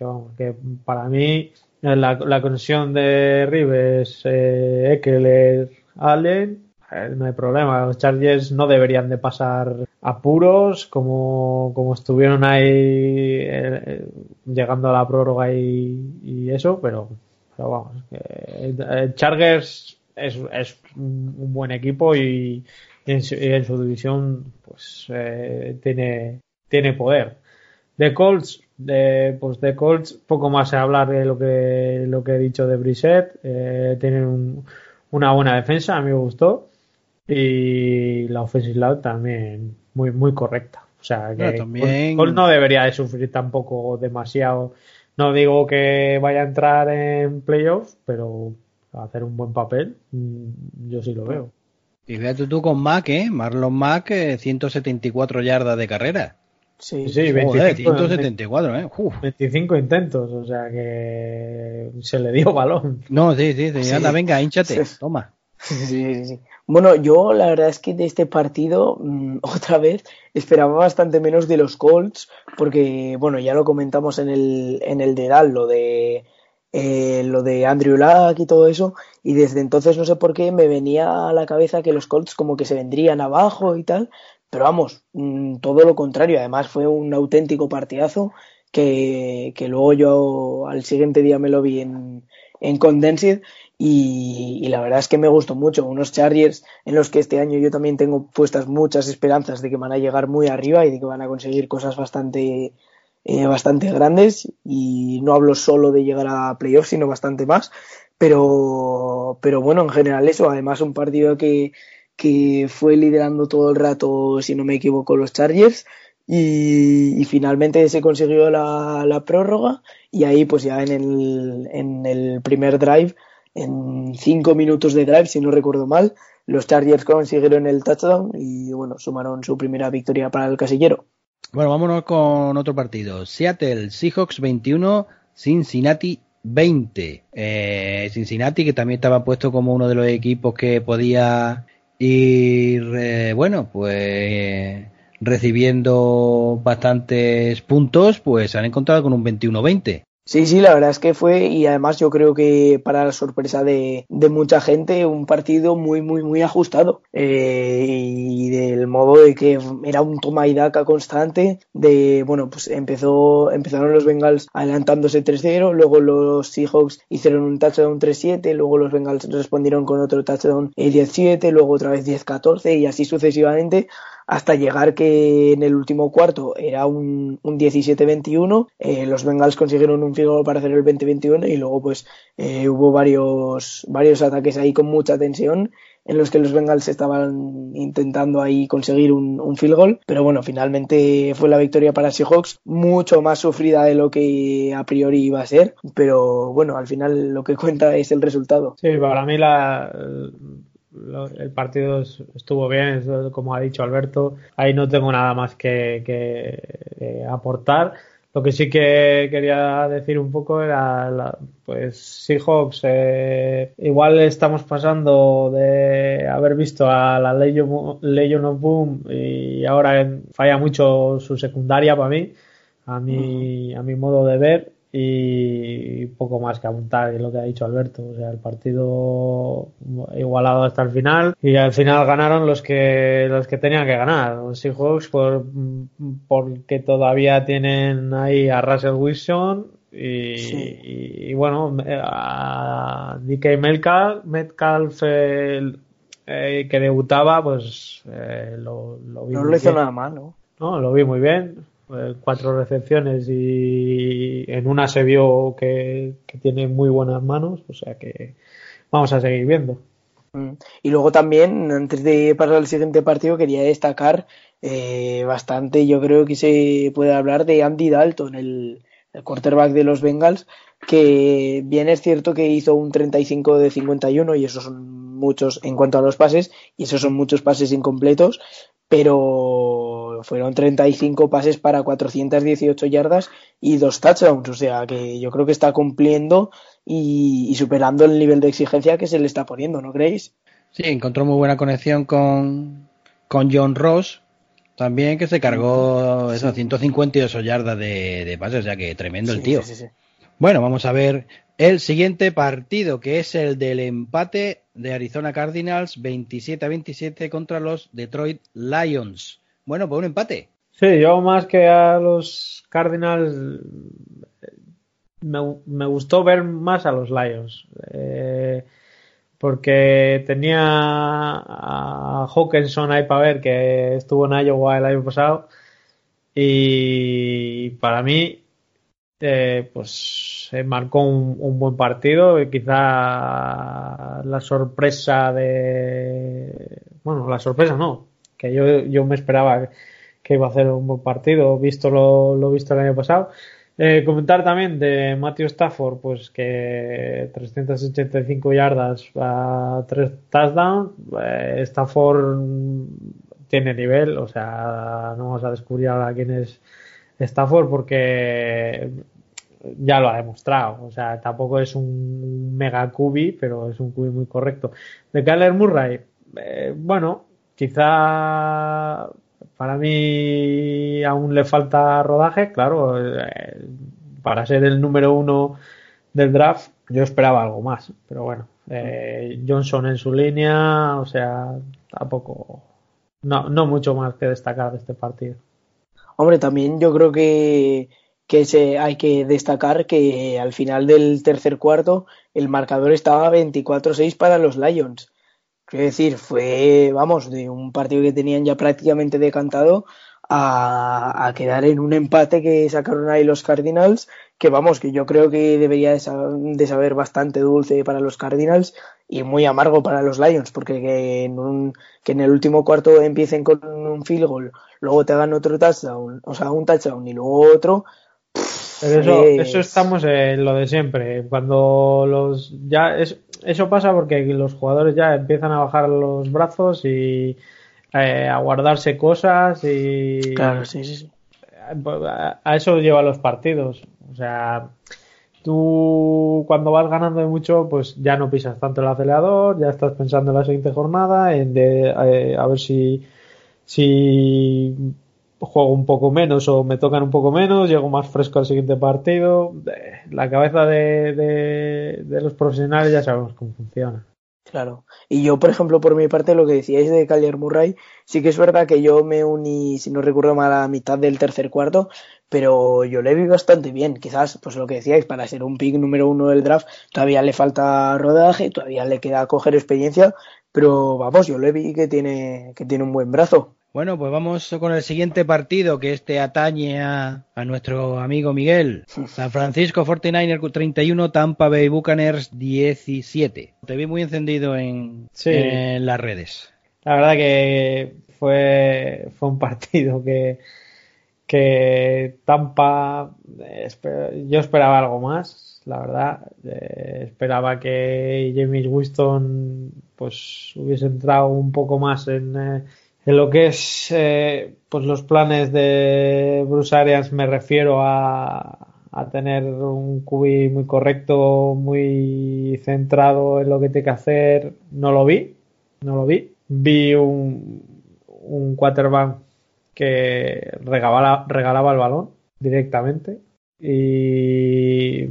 vamos, que para mí la, la conexión de Rivers, eh, Eckler, Allen no hay problema. Los Chargers no deberían de pasar apuros como, como estuvieron ahí eh, llegando a la prórroga y, eso, pero, pero vamos, eh, Chargers es, es, un buen equipo y, en, su, división pues tiene, tiene poder. De Colts, de, pues de Colts, poco más se hablar de lo que, lo que he dicho de Brissett. tienen una buena defensa, a mí me gustó y la offensive line también muy muy correcta. O sea que también... no debería de sufrir tampoco demasiado. No digo que vaya a entrar en playoffs, pero hacer un buen papel, mm, yo sí lo veo. Y fíjate tú con Mac, ¿eh? Marlon Mack, 174 eh, yardas de carrera. Sí, sí, 174, ¿eh? 25 intentos, o sea que se le dio balón. No, sí, sí, sí. anda, venga, hinchate, toma. Sí, sí, sí. Bueno, yo la verdad es que de este partido, mm, otra vez, esperaba bastante menos de los Colts, porque, bueno, ya lo comentamos en el, en el dedal, lo de, eh, lo de Andrew Luck y todo eso, y desde entonces no sé por qué me venía a la cabeza que los Colts como que se vendrían abajo y tal, pero vamos, mm, todo lo contrario, además fue un auténtico partidazo que, que luego yo al siguiente día me lo vi en, en Condensed y, la verdad es que me gustó mucho. Unos Chargers en los que este año yo también tengo puestas muchas esperanzas de que van a llegar muy arriba y de que van a conseguir cosas bastante, eh, bastante grandes. Y no hablo solo de llegar a playoffs, sino bastante más. Pero, pero bueno, en general eso. Además, un partido que, que fue liderando todo el rato, si no me equivoco, los Chargers. Y, finalmente se consiguió la, la, prórroga y ahí pues ya en el, en el primer drive en cinco minutos de drive, si no recuerdo mal, los Chargers consiguieron el touchdown y bueno, sumaron su primera victoria para el casillero. Bueno, vámonos con otro partido. Seattle Seahawks 21, Cincinnati 20. Eh, Cincinnati que también estaba puesto como uno de los equipos que podía ir, eh, bueno, pues recibiendo bastantes puntos, pues se han encontrado con un 21-20. Sí, sí, la verdad es que fue, y además yo creo que para la sorpresa de, de mucha gente, un partido muy, muy, muy ajustado. Eh, y del modo de que era un toma y daca constante, de, bueno, pues empezó, empezaron los Bengals adelantándose 3-0, luego los Seahawks hicieron un touchdown 3-7, luego los Bengals respondieron con otro touchdown 17, luego otra vez 10-14 y así sucesivamente hasta llegar que en el último cuarto era un, un 17-21, eh, los Bengals consiguieron un field para hacer el 20-21 y luego pues eh, hubo varios, varios ataques ahí con mucha tensión en los que los Bengals estaban intentando ahí conseguir un, un, field goal, pero bueno, finalmente fue la victoria para Seahawks, mucho más sufrida de lo que a priori iba a ser, pero bueno, al final lo que cuenta es el resultado. Sí, para mí la, el partido estuvo bien, como ha dicho Alberto. Ahí no tengo nada más que, aportar. Lo que sí que quería decir un poco era, la, pues Seahawks, eh, igual estamos pasando de haber visto a la Legion, of Boom y ahora falla mucho su secundaria para mí, a mi, a mi modo de ver y poco más que apuntar en lo que ha dicho Alberto. O sea, el partido igualado hasta el final y al final ganaron los que los que tenían que ganar. Los Seahawks por, porque todavía tienen ahí a Russell Wilson y, y, bueno, a DK Metcalf, Metcalf eh, que debutaba, pues eh, lo, lo vi. No lo hizo nada mal, ¿no? No, lo vi muy bien eh, cuatro recepciones y en una se vio que, tiene muy buenas manos, o sea que vamos a seguir viendo. Mm. Y luego también, antes de pasar al siguiente partido, quería destacar eh, bastante, yo creo que se puede hablar de Andy Dalton, el, el quarterback de los Bengals, que bien es cierto que hizo un 35 de 51 y esos son muchos en cuanto a los pases y esos son muchos pases incompletos, pero fueron 35 pases para 418 yardas y dos touchdowns, o sea que yo creo que está cumpliendo y, superando el nivel de exigencia que se le está poniendo, ¿no creéis? Sí, encontró muy buena conexión con, con John Ross, también que se cargó esas 158 yardas de, de pases, o sea que tremendo el tío. bueno, vamos a ver el siguiente partido, que es el del empate de Arizona Cardinals 27 a 27 contra los Detroit Lions. Bueno, pues un empate. Sí, yo más que a los Cardinals me, gustó ver más a los Lions. Eh, porque tenía a Hawkinson ahí para ver que estuvo en Iowa el año pasado y para mí eh, pues se marcó un, buen partido y quizá la sorpresa de bueno la sorpresa no que yo, yo me esperaba que iba a hacer un buen partido visto lo, lo visto el año pasado eh, comentar también de Matthew Stafford pues que 385 yardas a 3 touchdowns eh, Stafford tiene nivel o sea no vamos a descubrir ahora quién es Stafford porque ya lo ha demostrado. O sea, tampoco es un mega cubi, pero es un cubi muy correcto. De Kyler Murray, eh, bueno, quizá para mí aún le falta rodaje, claro, eh, para ser el número uno del draft yo esperaba algo más, pero bueno, eh, Johnson en su línea, o sea, tampoco, no, no mucho más que destacar de este partido. Hombre, también yo creo que que se, hay que destacar que al final del tercer cuarto el marcador estaba 24-6 para los Lions. Quiero decir, fue, vamos, de un partido que tenían ya prácticamente decantado a, a, quedar en un empate que sacaron ahí los Cardinals, que vamos, que yo creo que debería de, saber bastante dulce para los Cardinals y muy amargo para los Lions, porque que en, un, que en el último cuarto empiecen con un field goal, luego te hagan otro touchdown, o sea, un touchdown y luego otro. Pero eso, eso estamos en lo de siempre. Cuando los ya es, eso pasa porque los jugadores ya empiezan a bajar los brazos y eh, a guardarse cosas y claro, sí, sí, sí. A eso lleva los partidos. O sea, tú cuando vas ganando de mucho, pues ya no pisas tanto el acelerador, ya estás pensando en la siguiente jornada, en de, eh, a ver si, si juego un poco menos o me tocan un poco menos, llego más fresco al siguiente partido. La cabeza de, de, los profesionales ya sabemos cómo funciona. Claro. Y yo, por ejemplo, por mi parte, lo que decíais de Kyler Murray, sí que es verdad que yo me uní, si no recuerdo mal, a la mitad del tercer cuarto, pero yo le vi bastante bien. Quizás, pues lo que decíais, para ser un pick número uno del draft, todavía le falta rodaje, todavía le queda coger experiencia, pero vamos, yo le vi que tiene, que tiene un buen brazo. Bueno, pues vamos con el siguiente partido que este atañe a, a nuestro amigo Miguel. San Francisco 49ers 31, Tampa Bay Buccaneers 17. Te vi muy encendido en, Sí. en las redes. La verdad que fue, fue un partido que, que Tampa, eh, yo esperaba algo más, la verdad. Eh, esperaba que James Winston pues hubiese entrado un poco más en, eh, en lo que es eh, pues los planes de Bruce Arians, me refiero a, a tener un QB muy correcto, muy centrado en lo que tiene que hacer. No lo vi, no lo vi. Vi un, un quarterback que regalaba, regalaba el balón directamente y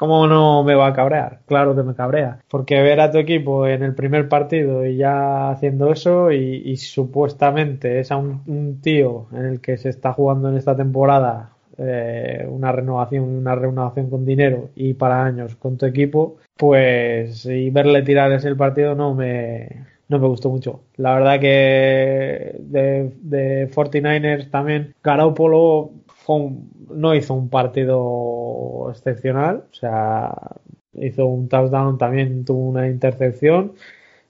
¿cómo no me va a cabrear? Claro que me cabrea, porque ver a tu equipo en el primer partido y ya haciendo eso y, supuestamente es a un, tío en el que se está jugando en esta temporada eh, una renovación, una renovación con dinero y para años con tu equipo, pues y verle tirar ese partido no me no me gustó mucho. La verdad que de, de 49ers también Garoppolo fue un- no hizo un partido excepcional, o sea, hizo un touchdown, también tuvo una intercepción,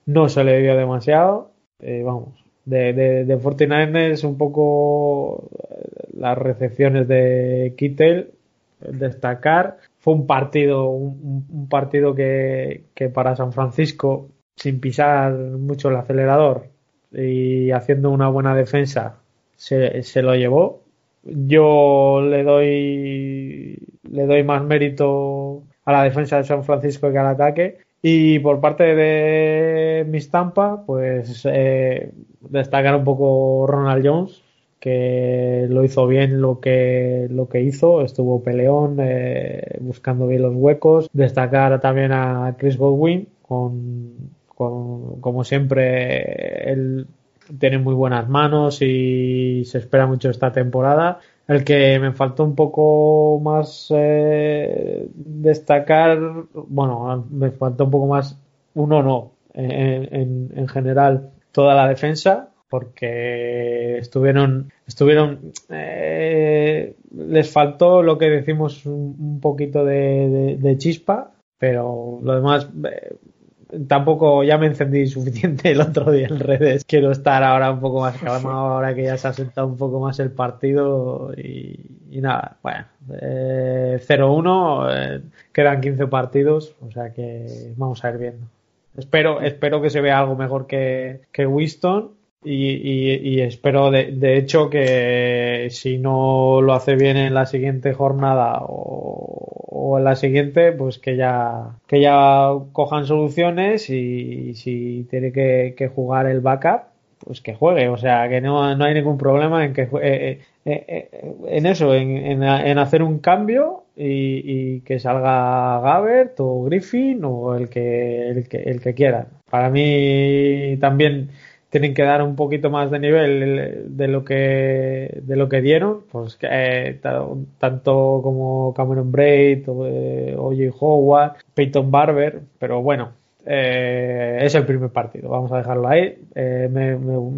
no se le vio demasiado, eh, vamos, de, de, de 49ers un poco eh, las recepciones de Kittel, destacar, fue un partido, un, un partido que, que para San Francisco, sin pisar mucho el acelerador y haciendo una buena defensa, se, se lo llevó. Yo le doy le doy más mérito a la defensa de San Francisco que al ataque. Y por parte de mis Tampa, pues eh, destacar un poco Ronald Jones, que lo hizo bien lo que, lo que hizo, estuvo peleón, eh, buscando bien los huecos. Destacar también a Chris Godwin, con, con- como siempre, él tiene muy buenas manos y se espera mucho esta temporada. El que me faltó un poco más eh, destacar, bueno, me faltó un poco más, uno no, en, en, en general toda la defensa, porque estuvieron, estuvieron, eh, les faltó lo que decimos un, poquito de, de- de chispa, pero lo demás eh, tampoco ya me encendí suficiente el otro día en redes. Quiero estar ahora un poco más calmado ahora que ya se ha sentado un poco más el partido y, y nada, bueno, eh, 0-1, eh, quedan 15 partidos, o sea que vamos a ir viendo. Espero, espero que se vea algo mejor que, que Winston y, y- espero de, de hecho que si no lo hace bien en la siguiente jornada o, en la siguiente, pues que ya, que ya cojan soluciones y, si tiene que, jugar el backup, pues que juegue. O sea, que no, no hay ningún problema en que jue- eh, eh, eh, en eso, en, en, en hacer un cambio y, que salga Gabbert o Griffin o el que, el que, el que quiera. Para mí también tienen que dar un poquito más de nivel de lo que de lo que dieron pues eh, tanto como Cameron Braid o eh, O.J. Howard Peyton Barber pero bueno eh, es el primer partido vamos a dejarlo ahí. Me,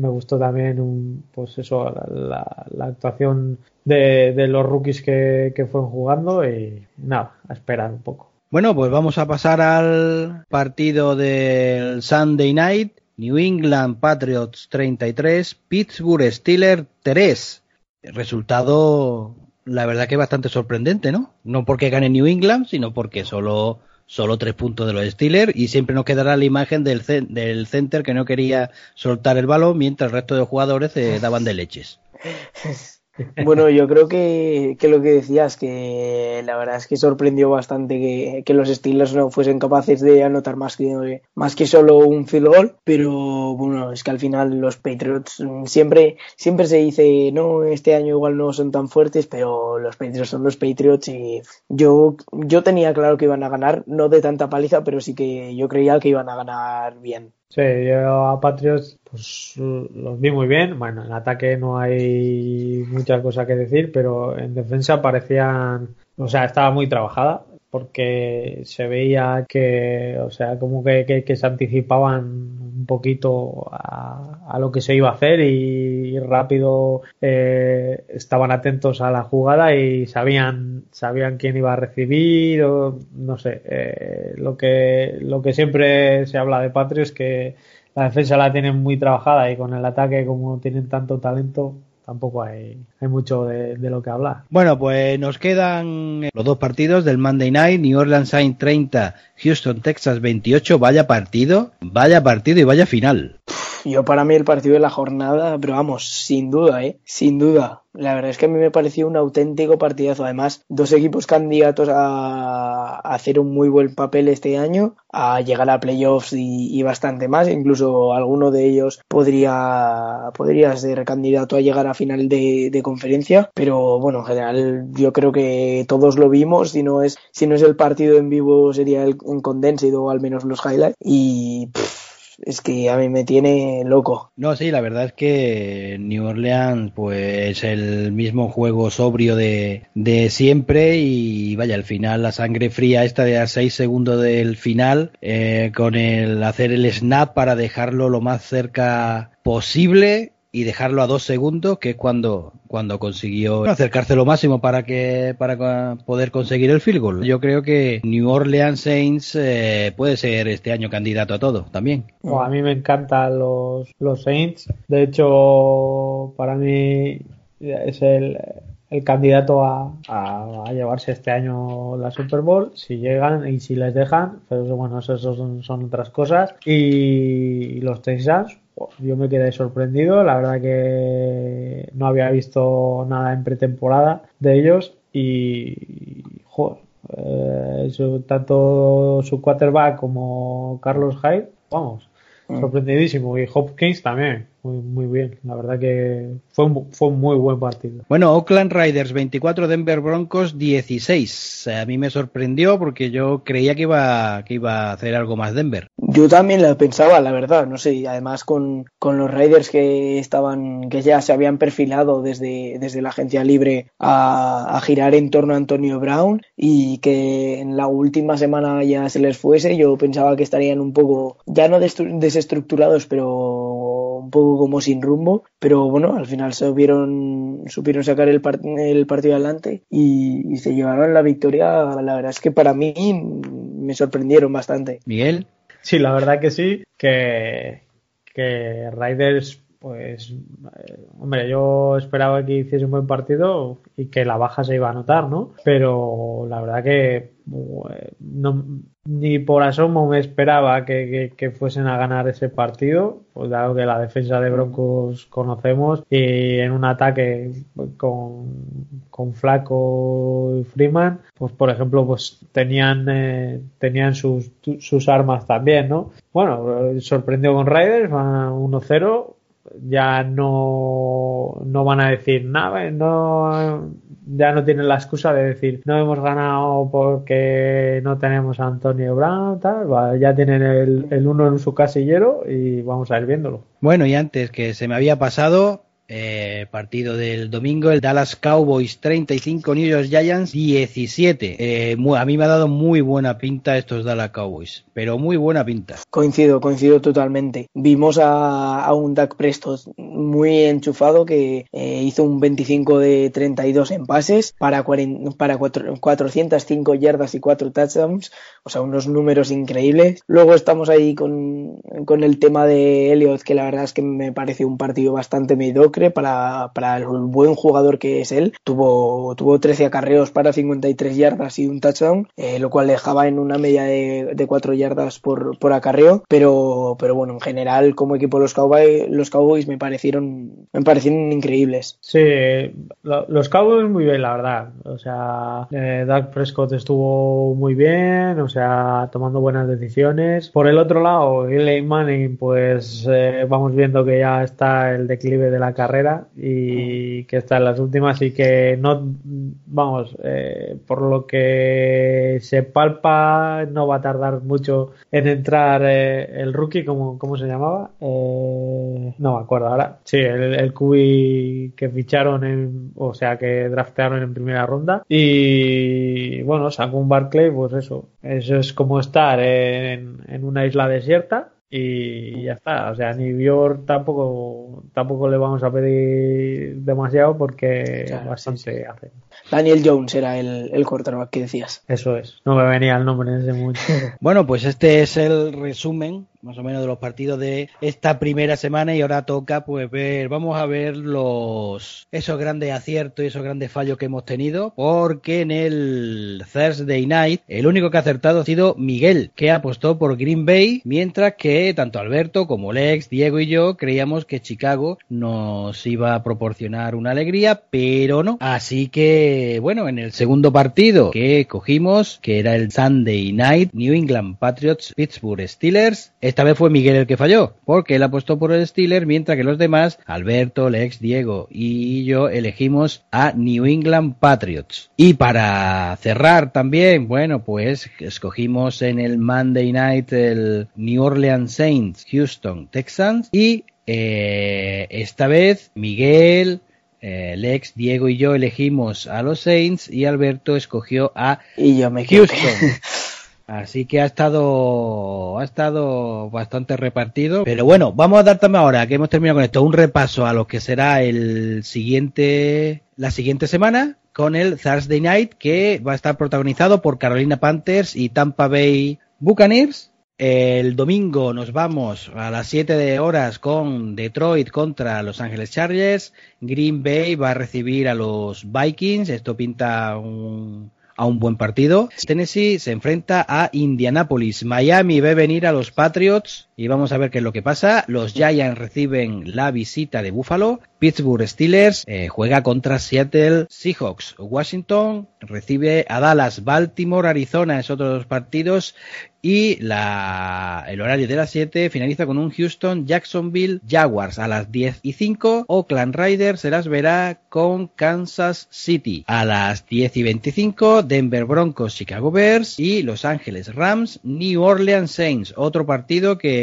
gustó también un, pues eso la, la, actuación de, de, los rookies que, que fueron jugando y nada a esperar un poco. Bueno pues vamos a pasar al partido del Sunday Night New England Patriots 33, Pittsburgh Steelers 3. Resultado, la verdad que bastante sorprendente, ¿no? No porque gane New England, sino porque solo, solo tres puntos de los Steelers y siempre nos quedará la imagen del, del center que no quería soltar el balón mientras el resto de jugadores se daban de leches. Bueno, yo creo que, que, lo que decías, que la verdad es que sorprendió bastante que, que, los Steelers no fuesen capaces de anotar más que, más que solo un field goal, pero bueno, es que al final los Patriots siempre, siempre se dice, no, este año igual no son tan fuertes, pero los Patriots son los Patriots y yo, yo tenía claro que iban a ganar, no de tanta paliza, pero sí que yo creía que iban a ganar bien. Sí, yo a Patriots pues los vi muy bien. Bueno, en ataque no hay mucha cosa que decir, pero en defensa parecían, o sea, estaba muy trabajada porque se veía que, o sea, como que, que, se anticipaban un poquito a, lo que se iba a hacer y, rápido eh, estaban atentos a la jugada y sabían sabían quién iba a recibir o no sé eh, lo que lo que siempre se habla de Patrio es que la defensa la tienen muy trabajada y con el ataque como tienen tanto talento tampoco hay, hay mucho de, lo que hablar. Bueno, pues nos quedan los dos partidos del Monday Night, New Orleans Saints 30, Houston, Texas 28, vaya partido, vaya partido y vaya final. Yo para mí el partido de la jornada, pero vamos, sin duda, ¿eh? Sin duda. La verdad es que a mí me pareció un auténtico partidazo. Además, dos equipos candidatos a hacer un muy buen papel este año, a llegar a playoffs y, bastante más. Incluso alguno de ellos podría, podría ser candidato a llegar a final de, conferencia. Pero bueno, en general, yo creo que todos lo vimos. Si no es, si no es el partido en vivo, sería el en condensed o al menos los highlights. Y es que a mí me tiene loco. No, sí, la verdad es que New Orleans, pues el mismo juego sobrio de, de siempre y vaya, al final la sangre fría esta de a 6 segundos del final, eh, con el hacer el snap para dejarlo lo más cerca posible y dejarlo a dos segundos, que es cuando, cuando consiguió acercarse lo máximo para que para poder conseguir el field goal. Yo creo que New Orleans Saints eh, puede ser este año candidato a todo también. a mí me encantan los, los Saints. De hecho, para mí es el, el candidato a, a, llevarse este año la Super Bowl, si llegan y si les dejan, pero bueno, eso son, son otras cosas. Y los Texans, yo me quedé sorprendido, la verdad que no había visto nada en pretemporada de ellos y joder, eh, tanto su quarterback como Carlos Hyde, vamos, mm. sorprendidísimo y Hopkins también muy, muy bien. La verdad que fue un, fue un muy buen partido. Bueno, Oakland Riders 24, Denver Broncos 16. A mí me sorprendió porque yo creía que iba, que iba a hacer algo más Denver. Yo también lo pensaba, la verdad, no sé, además con, con los Riders que estaban, que ya se habían perfilado desde, desde la agencia libre a, a girar en torno a Antonio Brown y que en la última semana ya se les fuese, yo pensaba que estarían un poco, ya no desestructurados, pero un poco como sin rumbo, pero bueno, al final supieron, supieron sacar el, el partido adelante y, se llevaron la victoria. La verdad es que para mí me sorprendieron bastante. Miguel. Sí, la verdad que sí, que, que Riders pues eh, hombre, yo esperaba que hiciese un buen partido y que la baja se iba a notar, ¿no? Pero la verdad que eh, no, ni por asomo me esperaba que, fuesen a ganar ese partido, pues dado que la defensa de Broncos conocemos y en un ataque con, con Flaco y Freeman, pues por ejemplo, pues tenían eh, tenían sus, sus armas también, ¿no? Bueno, sorprendió con Raiders, van a 1-0 ya no, no van a decir nada, no, ya no tienen la excusa de decir no hemos ganado porque no tenemos a Antonio Brown, ya tienen el, el uno en su casillero y vamos a ir viéndolo. Bueno, y antes que se me había pasado, eh, partido del domingo, el Dallas Cowboys 35, New York Giants 17. Eh, a mí me ha dado muy buena pinta estos Dallas Cowboys, pero muy buena pinta. Coincido, coincido totalmente. Vimos a, un Dak Preston muy enchufado que eh, hizo un 25 de 32 en pases para, para 405 yardas y 4 touchdowns, o sea, unos números increíbles. Luego estamos ahí con, con el tema de Elliot, que la verdad es que me parece un partido bastante mediocre para, para el buen jugador que es él. Tuvo, tuvo 13 acarreos para 53 yardas y un touchdown, eh, lo cual dejaba en una media de, de 4 yardas por, por acarreo. Pero, pero bueno, en general, como equipo los Cowboys, los Cowboys me parecieron, me parecieron increíbles. Sí, los Cowboys muy bien, la verdad. O sea, eh, Doug Prescott estuvo muy bien, o sea, tomando buenas decisiones. Por el otro lado, Eli Manning, pues eh, vamos viendo que ya está el declive de la carrera y que está en las últimas y que no, vamos, eh, por lo que se palpa, no va a tardar mucho en entrar eh, el rookie, como ¿cómo se llamaba? Eh, no me acuerdo ahora. Sí, el, el QB que ficharon, en, o sea, que draftearon en primera ronda. Y bueno, sacó un Barclay, pues eso. Eso es como estar en una isla desierta y ya está. O sea, a York tampoco, tampoco le vamos a pedir demasiado porque bastante hace. Daniel Jones era el, el quarterback que decías. Eso es. No me venía el nombre en ese momento. bueno, pues este es el resumen más o menos de los partidos de esta primera semana y ahora toca pues ver, vamos a ver los esos grandes aciertos y esos grandes fallos que hemos tenido, porque en el Thursday Night el único que ha acertado ha sido Miguel, que apostó por Green Bay, mientras que tanto Alberto como Lex, Diego y yo creíamos que Chicago nos iba a proporcionar una alegría, pero no. Así que, bueno, en el segundo partido que cogimos, que era el Sunday Night, New England Patriots, Pittsburgh Steelers, esta vez fue Miguel el que falló, porque él apostó por el Steeler, mientras que los demás, Alberto, Lex, Diego y yo, elegimos a New England Patriots. Y para cerrar también, bueno, pues escogimos en el Monday Night el New Orleans Saints, Houston Texans y eh, esta vez Miguel, eh, Lex, Diego y yo elegimos a los Saints y Alberto escogió a y yo me Houston. Así que ha estado, ha estado bastante repartido. Pero bueno, vamos a dar también ahora que hemos terminado con esto un repaso a lo que será el siguiente, la siguiente semana con el Thursday Night que va a estar protagonizado por Carolina Panthers y Tampa Bay Buccaneers. El domingo nos vamos a las 7 de horas con Detroit contra Los Ángeles Chargers. Green Bay va a recibir a los Vikings. Esto pinta un, a un buen partido. Tennessee se enfrenta a Indianapolis. Miami ve venir a los Patriots y vamos a ver qué es lo que pasa. Los Giants reciben la visita de Buffalo. Pittsburgh Steelers eh, juega contra Seattle Seahawks. Washington recibe a Dallas. Baltimore, Arizona es otro de los partidos. Y la, el horario de las 7 finaliza con un Houston Jacksonville Jaguars a las 10 y 5. Oakland Riders se las verá con Kansas City a las 10 y 25. Denver Broncos Chicago Bears y Los Ángeles Rams New Orleans Saints. Otro partido que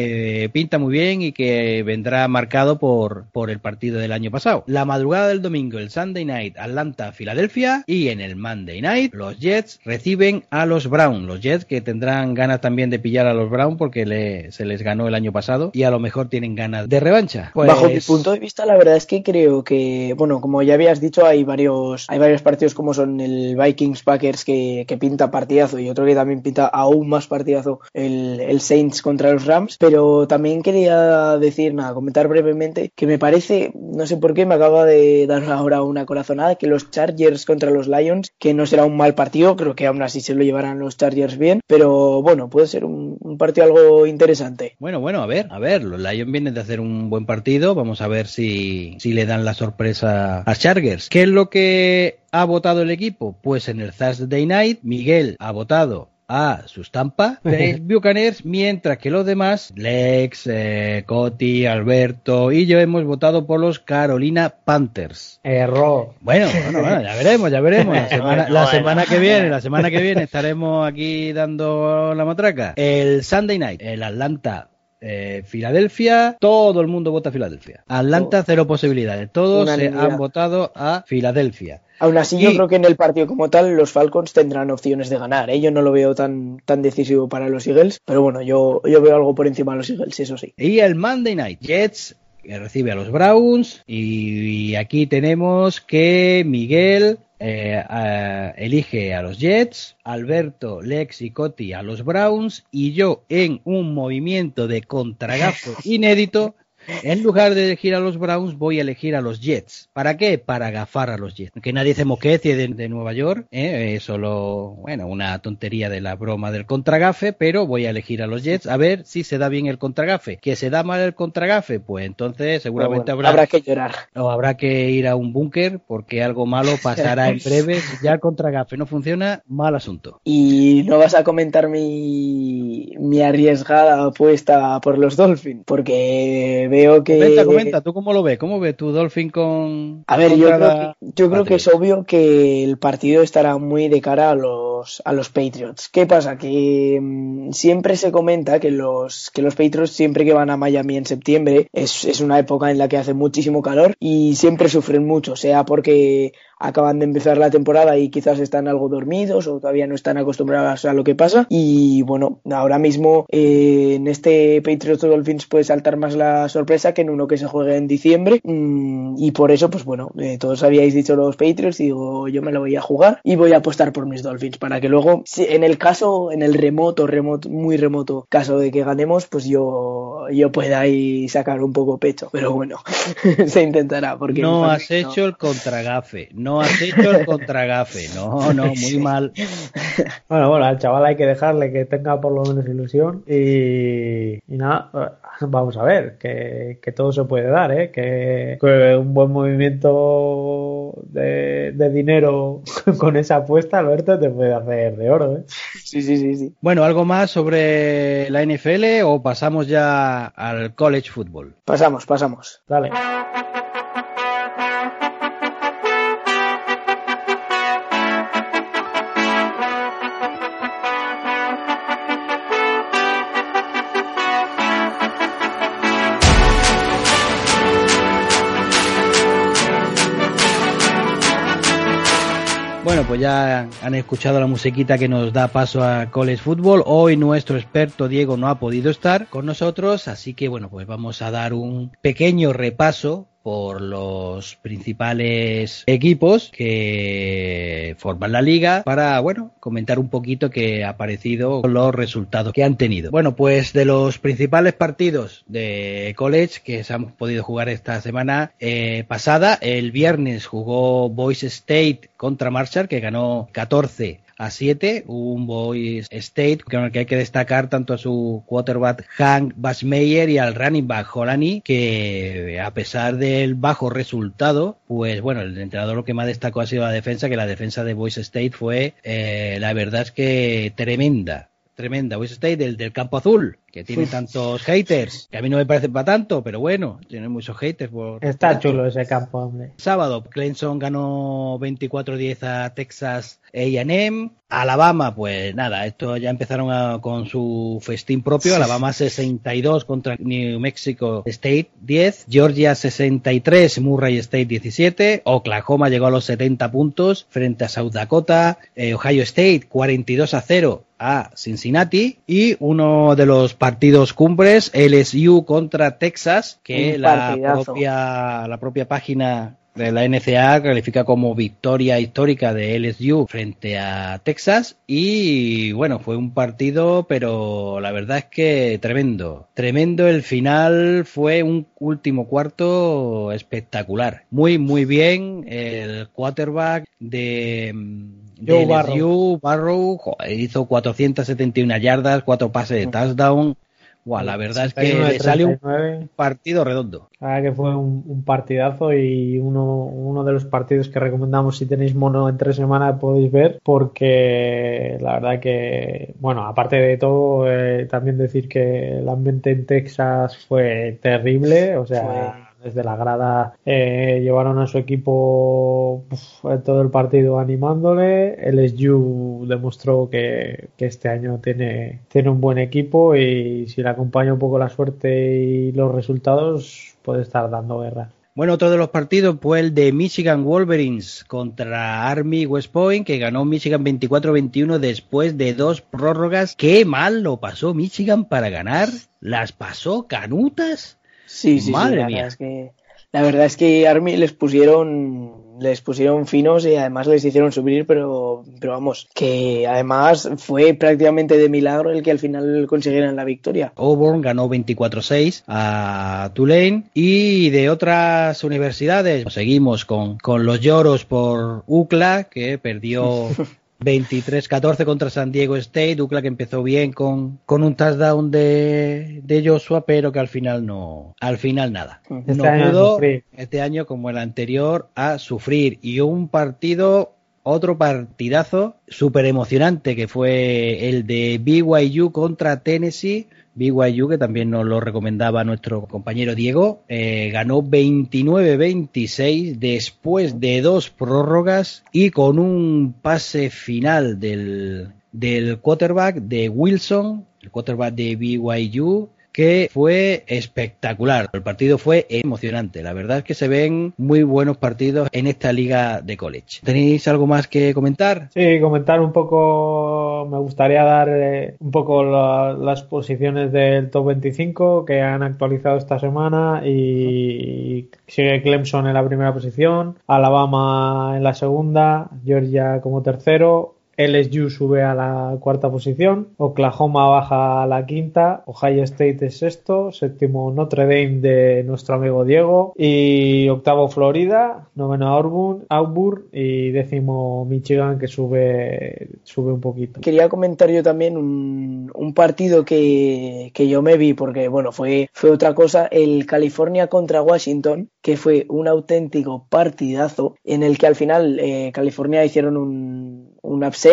pinta muy bien y que vendrá marcado por, por el partido del año pasado. La madrugada del domingo, el Sunday Night, Atlanta, Filadelfia. Y en el Monday Night, los Jets reciben a los Browns. Los Jets que tendrán ganas también de pillar a los Browns porque se les ganó el año pasado y a lo mejor tienen ganas de revancha. Bajo mi pues punto de vista, la verdad es que creo que, bueno, como ya habías dicho, hay varios, hay varios partidos como son el Vikings Packers que, que pinta partidazo y otro que también pinta aún más partidazo, el, el Saints contra los Rams. Pero también quería decir, nada, comentar brevemente que me parece, no sé por qué me acaba de dar ahora una corazonada que los Chargers contra los Lions, que no será un mal partido, creo que aún así se lo llevarán los Chargers bien, pero bueno, puede ser un, un partido algo interesante. Bueno, bueno, a ver, a ver, los Lions vienen de hacer un buen partido, vamos a ver si, si le dan la sorpresa a Chargers. ¿Qué es lo que ha votado el equipo? Pues en el Thursday Night, Miguel ha votado a sus Tampa Bay Buccaneers, mientras que los demás, Lex, eh, Coti, Alberto y yo hemos votado por los Carolina Panthers. Error. Bueno, bueno, bueno, ya veremos, ya veremos. La semana, la semana que viene, la semana que viene estaremos aquí dando la matraca. El Sunday Night, el Atlanta eh, Filadelfia, todo el mundo vota a Filadelfia. Atlanta, cero posibilidades. Todos se han votado a Filadelfia. Aún así, yo creo que en el partido como tal, los Falcons tendrán opciones de ganar. ¿eh? Yo no lo veo tan, tan decisivo para los Eagles, pero bueno, yo, yo veo algo por encima de los Eagles, eso sí. Y el Monday Night, Jets que recibe a los Browns. Y, aquí tenemos que Miguel eh, a- elige a los Jets, Alberto, Lex y Coti a los Browns. Y yo, en un movimiento de contragafe inédito, en lugar de elegir a los Browns, voy a elegir a los Jets. ¿Para qué? Para gafar a los Jets. Que nadie se moquecie de, de Nueva York, ¿eh? solo, bueno, una tontería de la broma del contragafe, pero voy a elegir a los Jets a ver si se da bien el contragafe. ¿Que se da mal el contragafe? Pues entonces seguramente Pero bueno, habrá, habrá que llorar. o habrá que ir a un búnker porque algo malo pasará en breve. Si ya el contragafe no funciona, mal asunto. Y no vas a comentar mi, mi arriesgada apuesta por los Dolphins, porque veo que... Comenta, comenta, ¿tú cómo lo ves? ¿Cómo ves tu Dolphin con... A ver, yo contra creo, la- que, yo creo que es obvio que el partido estará muy de cara a los, a los Patriots. ¿Qué pasa? Que mm, siempre se comenta que los, que los Patriots, siempre que van a Miami en septiembre, es, es una época en la que hace muchísimo calor y siempre sufren mucho, sea porque acaban de empezar la temporada y quizás están algo dormidos o todavía no están acostumbrados a lo que pasa. Y bueno, ahora mismo eh, en este Patriots Dolphins puede saltar más la sorpresa que en uno que se juegue en diciembre. Mm, y por eso, pues bueno, eh, todos habíais dicho los Patriots y digo, yo me lo voy a jugar y voy a apostar por mis Dolphins que luego, si en el caso, en el remoto, remoto, muy remoto caso de que ganemos, pues yo, yo pueda ahí sacar un poco pecho. Pero bueno, se intentará porque No para has no. hecho el contragafe, no has hecho el contragafe, no, no, muy mal. Bueno, bueno, al chaval hay que dejarle que tenga por lo menos ilusión y, y nada, vamos a ver, que, que todo se puede dar, ¿eh? que, que un buen movimiento de, de dinero con esa apuesta, Alberto, te puede hacer de oro. ¿eh? Sí, sí, sí, sí. Bueno, ¿algo más sobre la NFL o pasamos ya al college football? Pasamos, pasamos. Dale. Pues ya han escuchado la musiquita que nos da paso a College Football. Hoy nuestro experto Diego no ha podido estar con nosotros, así que bueno, pues vamos a dar un pequeño repaso por los principales equipos que forman la liga para, bueno, comentar un poquito qué ha parecido los resultados que han tenido. Bueno, pues de los principales partidos de college que se han podido jugar esta semana eh, pasada, el viernes jugó Boise State contra Marshall que ganó 14 a 7, un Boys State con el que hay que destacar tanto a su quarterback Hank Basmeyer y al running back Holani que a pesar del bajo resultado pues bueno el entrenador lo que más destacó ha sido la defensa que la defensa de Boys State fue eh, la verdad es que tremenda tremenda. Boise State del, del campo azul que tiene tantos haters que a mí no me parece para tanto pero bueno tiene muchos haters por Está chulo ese campo, hombre. Sábado, Clemson ganó 24-10 a Texas A&M. Alabama, pues nada, esto ya empezaron a- con su festín propio. Alabama 62 contra New Mexico State 10. Georgia 63, Murray State 17. Oklahoma llegó a los 70 puntos frente a South Dakota. Eh, Ohio State 42 a 0 a Cincinnati y uno de los partidos cumbres LSU contra Texas que la propia la propia página de la NCAA califica como victoria histórica de LSU frente a Texas. Y bueno fue un partido pero la verdad es que tremendo tremendo. El final fue un último cuarto espectacular. Muy muy bien el quarterback de de Joe LSU, Barrow. Barrow joder, hizo 471 yardas, cuatro pases de touchdown, la verdad es que le sale un partido redondo. La verdad que fue un, partidazo y uno, uno de los partidos que recomendamos si tenéis mono en tres semanas podéis ver porque la verdad que, bueno, aparte de todo, eh, también decir que el ambiente en Texas fue terrible, o sea desde la grada eh, llevaron a su equipo todo el partido animándole. El SU demostró que, este año tiene, tiene un buen equipo y si le acompaña un poco la suerte y los resultados puede estar dando guerra. Bueno, otro de los partidos fue el de Michigan Wolverines contra Army West Point, que ganó Michigan 24-21 después de dos prórrogas. Qué mal lo pasó Michigan para ganar. Las pasó canutas. Sí, sí, Madre mía. Es que, la verdad es que Army les pusieron les pusieron finos y además les hicieron subir, pero, pero vamos, que además fue prácticamente de milagro el que al final consiguieran la victoria. Auburn ganó 24-6 a Tulane y de otras universidades seguimos con, con los lloros por UCLA que perdió 23-14 contra San Diego State, Ducla que empezó bien con, con un touchdown de, de, Joshua, pero que al final no, al final nada. Este no pudo este año como el anterior a sufrir y un partido otro partidazo súper emocionante que fue el de BYU contra Tennessee BYU, que también nos lo recomendaba nuestro compañero Diego, eh, ganó 29-26 después de dos prórrogas y con un pase final del, del quarterback de Wilson, el quarterback de BYU, que fue espectacular. El partido fue emocionante. La verdad es que se ven muy buenos partidos en esta liga de college. ¿Tenéis algo más que comentar? Sí, comentar un poco, me gustaría dar eh, un poco las posiciones del top 25 que han actualizado esta semana y sigue Clemson en la primera posición, Alabama en la segunda, Georgia como tercero, LSU sube a la cuarta posición, Oklahoma baja a la quinta, Ohio State es sexto, séptimo Notre Dame de nuestro amigo Diego y octavo Florida, noveno Auburn, Auburn y décimo Michigan que sube, sube un poquito. Quería comentar yo también un, partido que, que, yo me vi porque bueno fue, fue otra cosa, el California contra Washington que fue un auténtico partidazo en el que al final eh, California hicieron un, un upset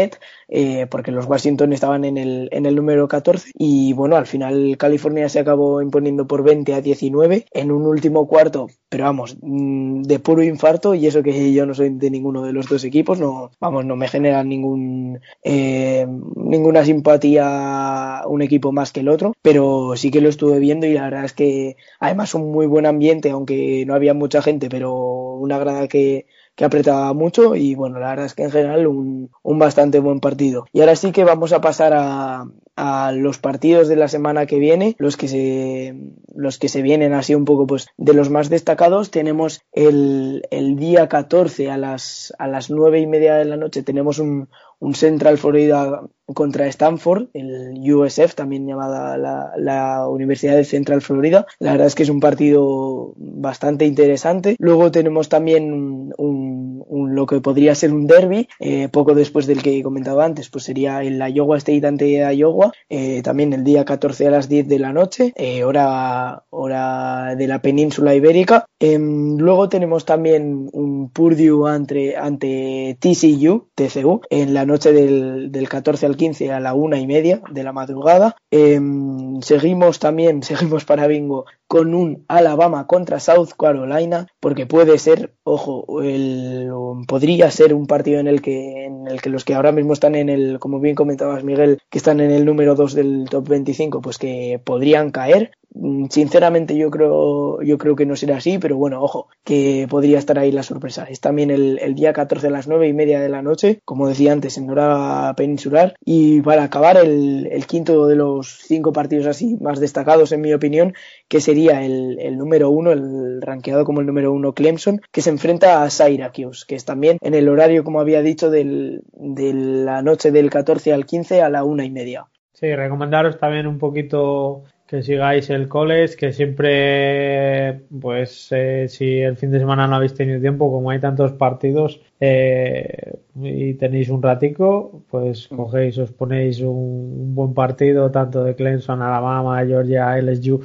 eh, porque los Washington estaban en el, en el número 14 y bueno, al final California se acabó imponiendo por 20 a 19 en un último cuarto, pero vamos, mm, de puro infarto. Y eso que yo no soy de ninguno de los dos equipos, no, vamos, no me genera ningún, eh, ninguna simpatía un equipo más que el otro, pero sí que lo estuve viendo y la verdad es que además un muy buen ambiente, aunque no había mucha gente, pero una grada que que apretaba mucho y bueno, la verdad es que en general un, un bastante buen partido. Y ahora sí que vamos a pasar a, a los partidos de la semana que viene, los que se, los que se vienen así un poco pues de los más destacados, tenemos el, el día 14 a las, a las nueve y media de la noche tenemos un, un Central Florida contra Stanford, el USF, también llamada la, Universidad de Central Florida. La verdad es que es un partido bastante interesante. Luego tenemos también un, lo que podría ser un derby, eh, poco después del que he comentado antes, pues sería el Iowa State ante Iowa, eh, también el día 14 a las 10 de la noche, eh, hora, hora de la península ibérica. Em, luego tenemos también un Purdue ante, ante TCU, TCU, en la noche del, del 14 al 15 a la una y media de la madrugada. Em, seguimos también, seguimos para bingo con un Alabama contra South Carolina, porque puede ser, ojo, el, podría ser un partido en el que en el que los que ahora mismo están en el, como bien comentabas Miguel, que están en el número 2 del top 25, pues que podrían caer. Mm, sinceramente yo creo, yo creo que no será así, pero bueno, ojo, que podría estar ahí la sorpresa. Es también el, día 14 a las 9 y media de la noche, como decía antes, en hora peninsular. Y para acabar, el, el quinto de los cinco partidos así más destacados, en mi opinión, que sería el, el número uno, el rankeado como el número uno Clemson, que se enfrenta a Syracuse, que es también en el horario, como había dicho, del, de la noche del 14 al 15 a la una y media. Sí, recomendaros también un poquito que sigáis el college, que siempre, pues, eh, si el fin de semana no habéis tenido tiempo, como hay tantos partidos, eh, y tenéis un ratico, pues mm. cogéis, os ponéis un, buen partido, tanto de Clemson, Alabama, Georgia, LSU,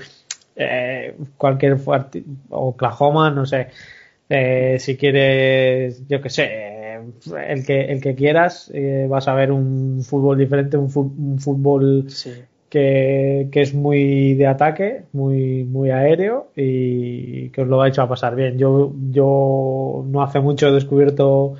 eh, cualquier Oklahoma, no sé. Eh, si quieres, yo que sé, el que, el que quieras, eh, vas a ver un fútbol diferente, un, fútbol que, que, es muy de ataque, muy, muy aéreo y que os lo ha hecho a pasar bien. Yo, yo no hace mucho he descubierto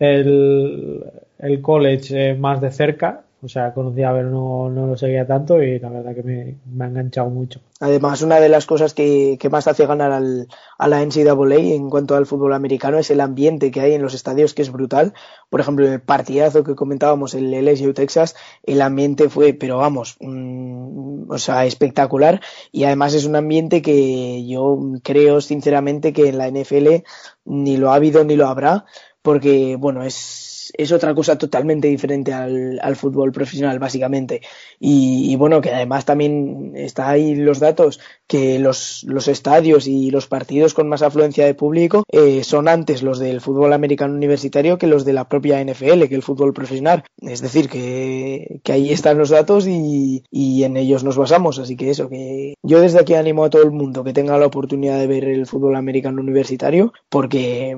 el, el college más de cerca o sea, conocía, pero no, no lo seguía tanto y la verdad que me, me ha enganchado mucho. Además, una de las cosas que, que más hace ganar al, a la NCAA en cuanto al fútbol americano es el ambiente que hay en los estadios, que es brutal. Por ejemplo, el partidazo que comentábamos, el LSU Texas, el ambiente fue, pero vamos, mm, o sea, espectacular. Y además es un ambiente que yo creo sinceramente que en la NFL ni lo ha habido ni lo habrá, porque, bueno, es es, otra cosa totalmente diferente al, al fútbol profesional, básicamente. Y, bueno, que además también está ahí los datos que los, los estadios y los partidos con más afluencia de público eh, son antes los del fútbol americano universitario que los de la propia NFL, que el fútbol profesional. Es decir, que, que ahí están los datos y, y en ellos nos basamos. Así que eso, que yo desde aquí animo a todo el mundo que tenga la oportunidad de ver el fútbol americano universitario, porque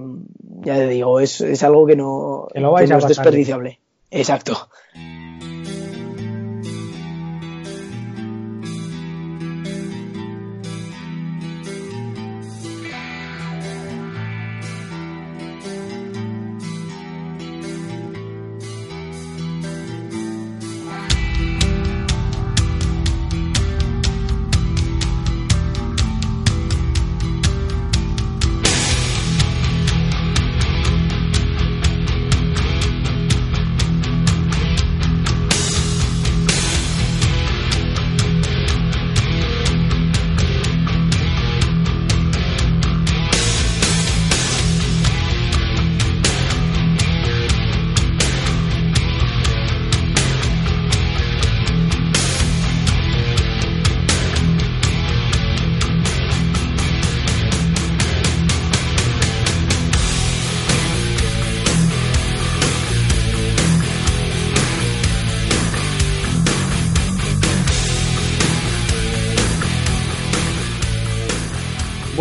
ya te digo, es, es algo que no, no es desperdiciable. Exacto.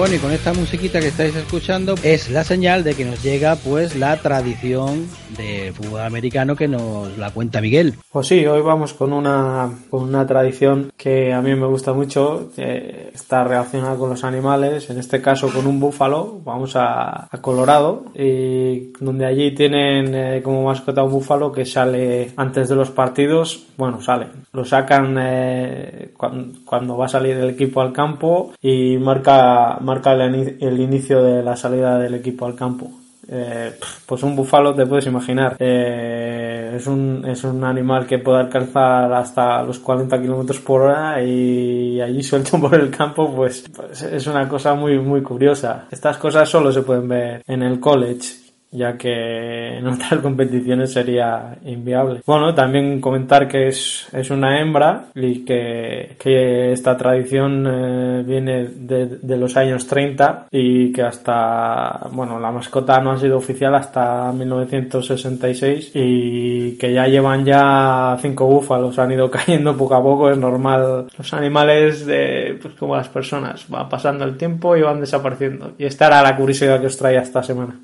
Y con esta musiquita que estáis escuchando es la señal de que nos llega pues la tradición de fútbol americano que nos la cuenta Miguel. Pues sí, hoy vamos con una, con una tradición que a mí me gusta mucho, que está relacionada con los animales, en este caso con un búfalo, vamos a, Colorado, y donde allí tienen eh, como mascota un búfalo que sale antes de los partidos, bueno, sale, lo sacan eh, cuando, va a salir el equipo al campo y marca, marca el, inicio de la salida del equipo al campo. Eh, pues un búfalo te puedes imaginar. Eh, es, un, es un animal que puede alcanzar hasta los 40 kilómetros por hora y allí suelto por el campo pues, pues, es una cosa muy muy curiosa. Estas cosas solo se pueden ver en el college ya que en otras competiciones sería inviable. Bueno, también comentar que es, es una hembra y que, que esta tradición eh, viene de, de, los años 30 y que hasta, bueno, la mascota no ha sido oficial hasta 1966 y que ya llevan ya cinco búfalos, han ido cayendo poco a poco, es normal. Los animales, de, pues como las personas, van pasando el tiempo y van desapareciendo. Y esta era la curiosidad que os traía esta semana.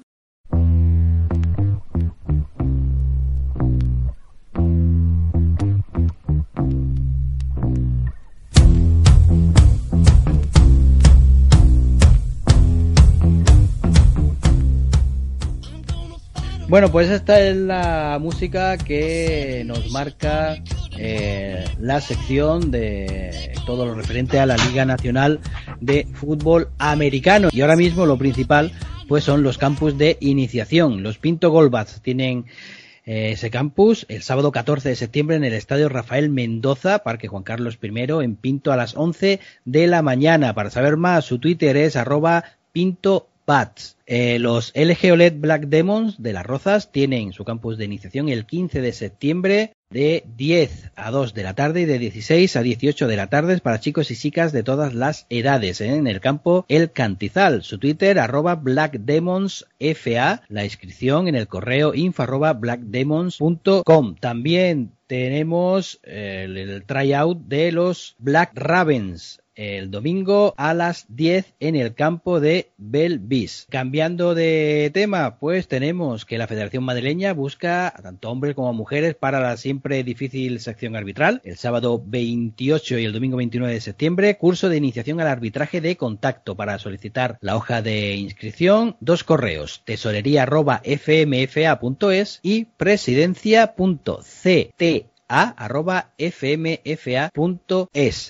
Bueno, pues esta es la música que nos marca eh, la sección de todo lo referente a la Liga Nacional de Fútbol Americano. Y ahora mismo lo principal pues son los campus de iniciación. Los Pinto Golbats tienen eh, ese campus el sábado 14 de septiembre en el Estadio Rafael Mendoza, Parque Juan Carlos I, en Pinto a las 11 de la mañana. Para saber más, su Twitter es arroba Pinto Pats. Eh, los LG OLED Black Demons de las Rozas tienen su campus de iniciación el 15 de septiembre de 10 a 2 de la tarde y de 16 a 18 de la tarde para chicos y chicas de todas las edades ¿eh? en el campo El Cantizal. Su Twitter arroba blackdemonsfa, la inscripción en el correo info blackdemons.com. También tenemos el, el tryout de los Black Ravens el domingo a las 10 en el campo de Belvis. Cambiando de tema, pues tenemos que la Federación Madrileña busca a tanto hombres como mujeres para la siempre difícil sección arbitral. El sábado 28 y el domingo 29 de septiembre, curso de iniciación al arbitraje de contacto para solicitar la hoja de inscripción. Dos correos, tesorería.fmfa.es y presidencia.ct a.fmfa.es.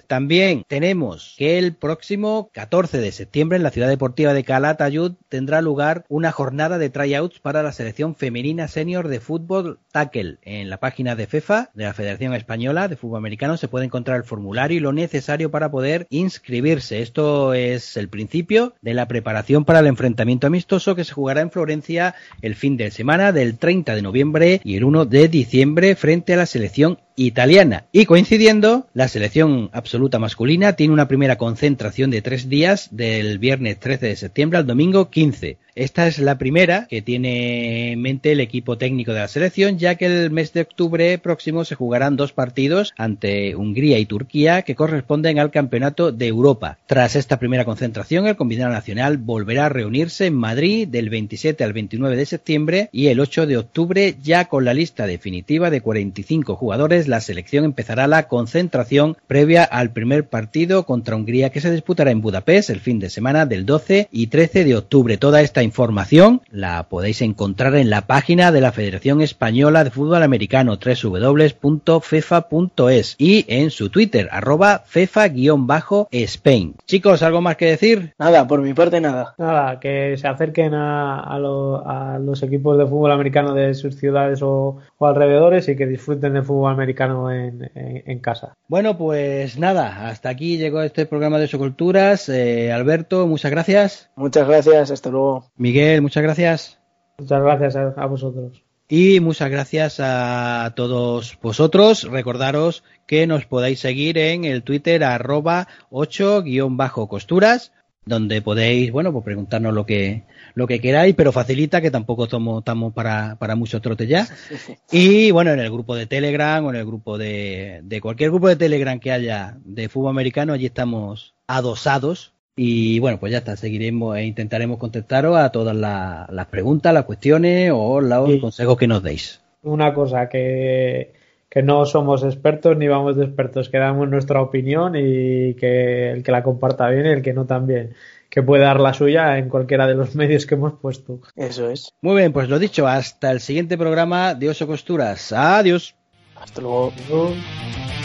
También tenemos que el próximo 14 de septiembre en la ciudad deportiva de Calatayud tendrá lugar una jornada de tryouts para la selección femenina senior de fútbol tackle. En la página de FEFA, de la Federación Española de Fútbol Americano, se puede encontrar el formulario y lo necesario para poder inscribirse. Esto es el principio de la preparación para el enfrentamiento amistoso que se jugará en Florencia el fin de semana del 30 de noviembre y el 1 de diciembre frente a la selección 안경 italiana. Y coincidiendo, la selección absoluta masculina tiene una primera concentración de tres días del viernes 13 de septiembre al domingo 15. Esta es la primera que tiene en mente el equipo técnico de la selección, ya que el mes de octubre próximo se jugarán dos partidos ante Hungría y Turquía que corresponden al Campeonato de Europa. Tras esta primera concentración, el combinado nacional volverá a reunirse en Madrid del 27 al 29 de septiembre y el 8 de octubre, ya con la lista definitiva de 45 jugadores, la selección empezará la concentración previa al primer partido contra Hungría que se disputará en Budapest el fin de semana del 12 y 13 de octubre. Toda esta información la podéis encontrar en la página de la Federación Española de Fútbol Americano www.fefa.es y en su Twitter arroba fefa-spain. Chicos, ¿algo más que decir? Nada, por mi parte nada. Nada, que se acerquen a, a, lo, a los equipos de fútbol americano de sus ciudades o, o alrededores y que disfruten de fútbol americano en, en, en, casa. Bueno, pues nada, hasta aquí llegó este programa de Soculturas. Eh, Alberto, muchas gracias. Muchas gracias, hasta luego. Miguel, muchas gracias. Muchas gracias a, a vosotros. Y muchas gracias a todos vosotros. Recordaros que nos podáis seguir en el Twitter arroba 8-costuras, donde podéis, bueno, pues preguntarnos lo que, lo que queráis, pero facilita que tampoco estamos, estamos para, para mucho trote ya. Y bueno, en el grupo de Telegram o en el grupo de, de cualquier grupo de Telegram que haya de fútbol americano, allí estamos adosados y bueno, pues ya está, seguiremos e intentaremos contestaros a todas la, las preguntas, las cuestiones o los sí. consejos que nos deis. Una cosa que, que no somos expertos ni vamos de expertos, que damos nuestra opinión y que el que la comparta bien y el que no también, que puede dar la suya en cualquiera de los medios que hemos puesto. Eso es. Muy bien, pues lo dicho, hasta el siguiente programa de Oso Costuras. Adiós. Hasta luego. Adiós.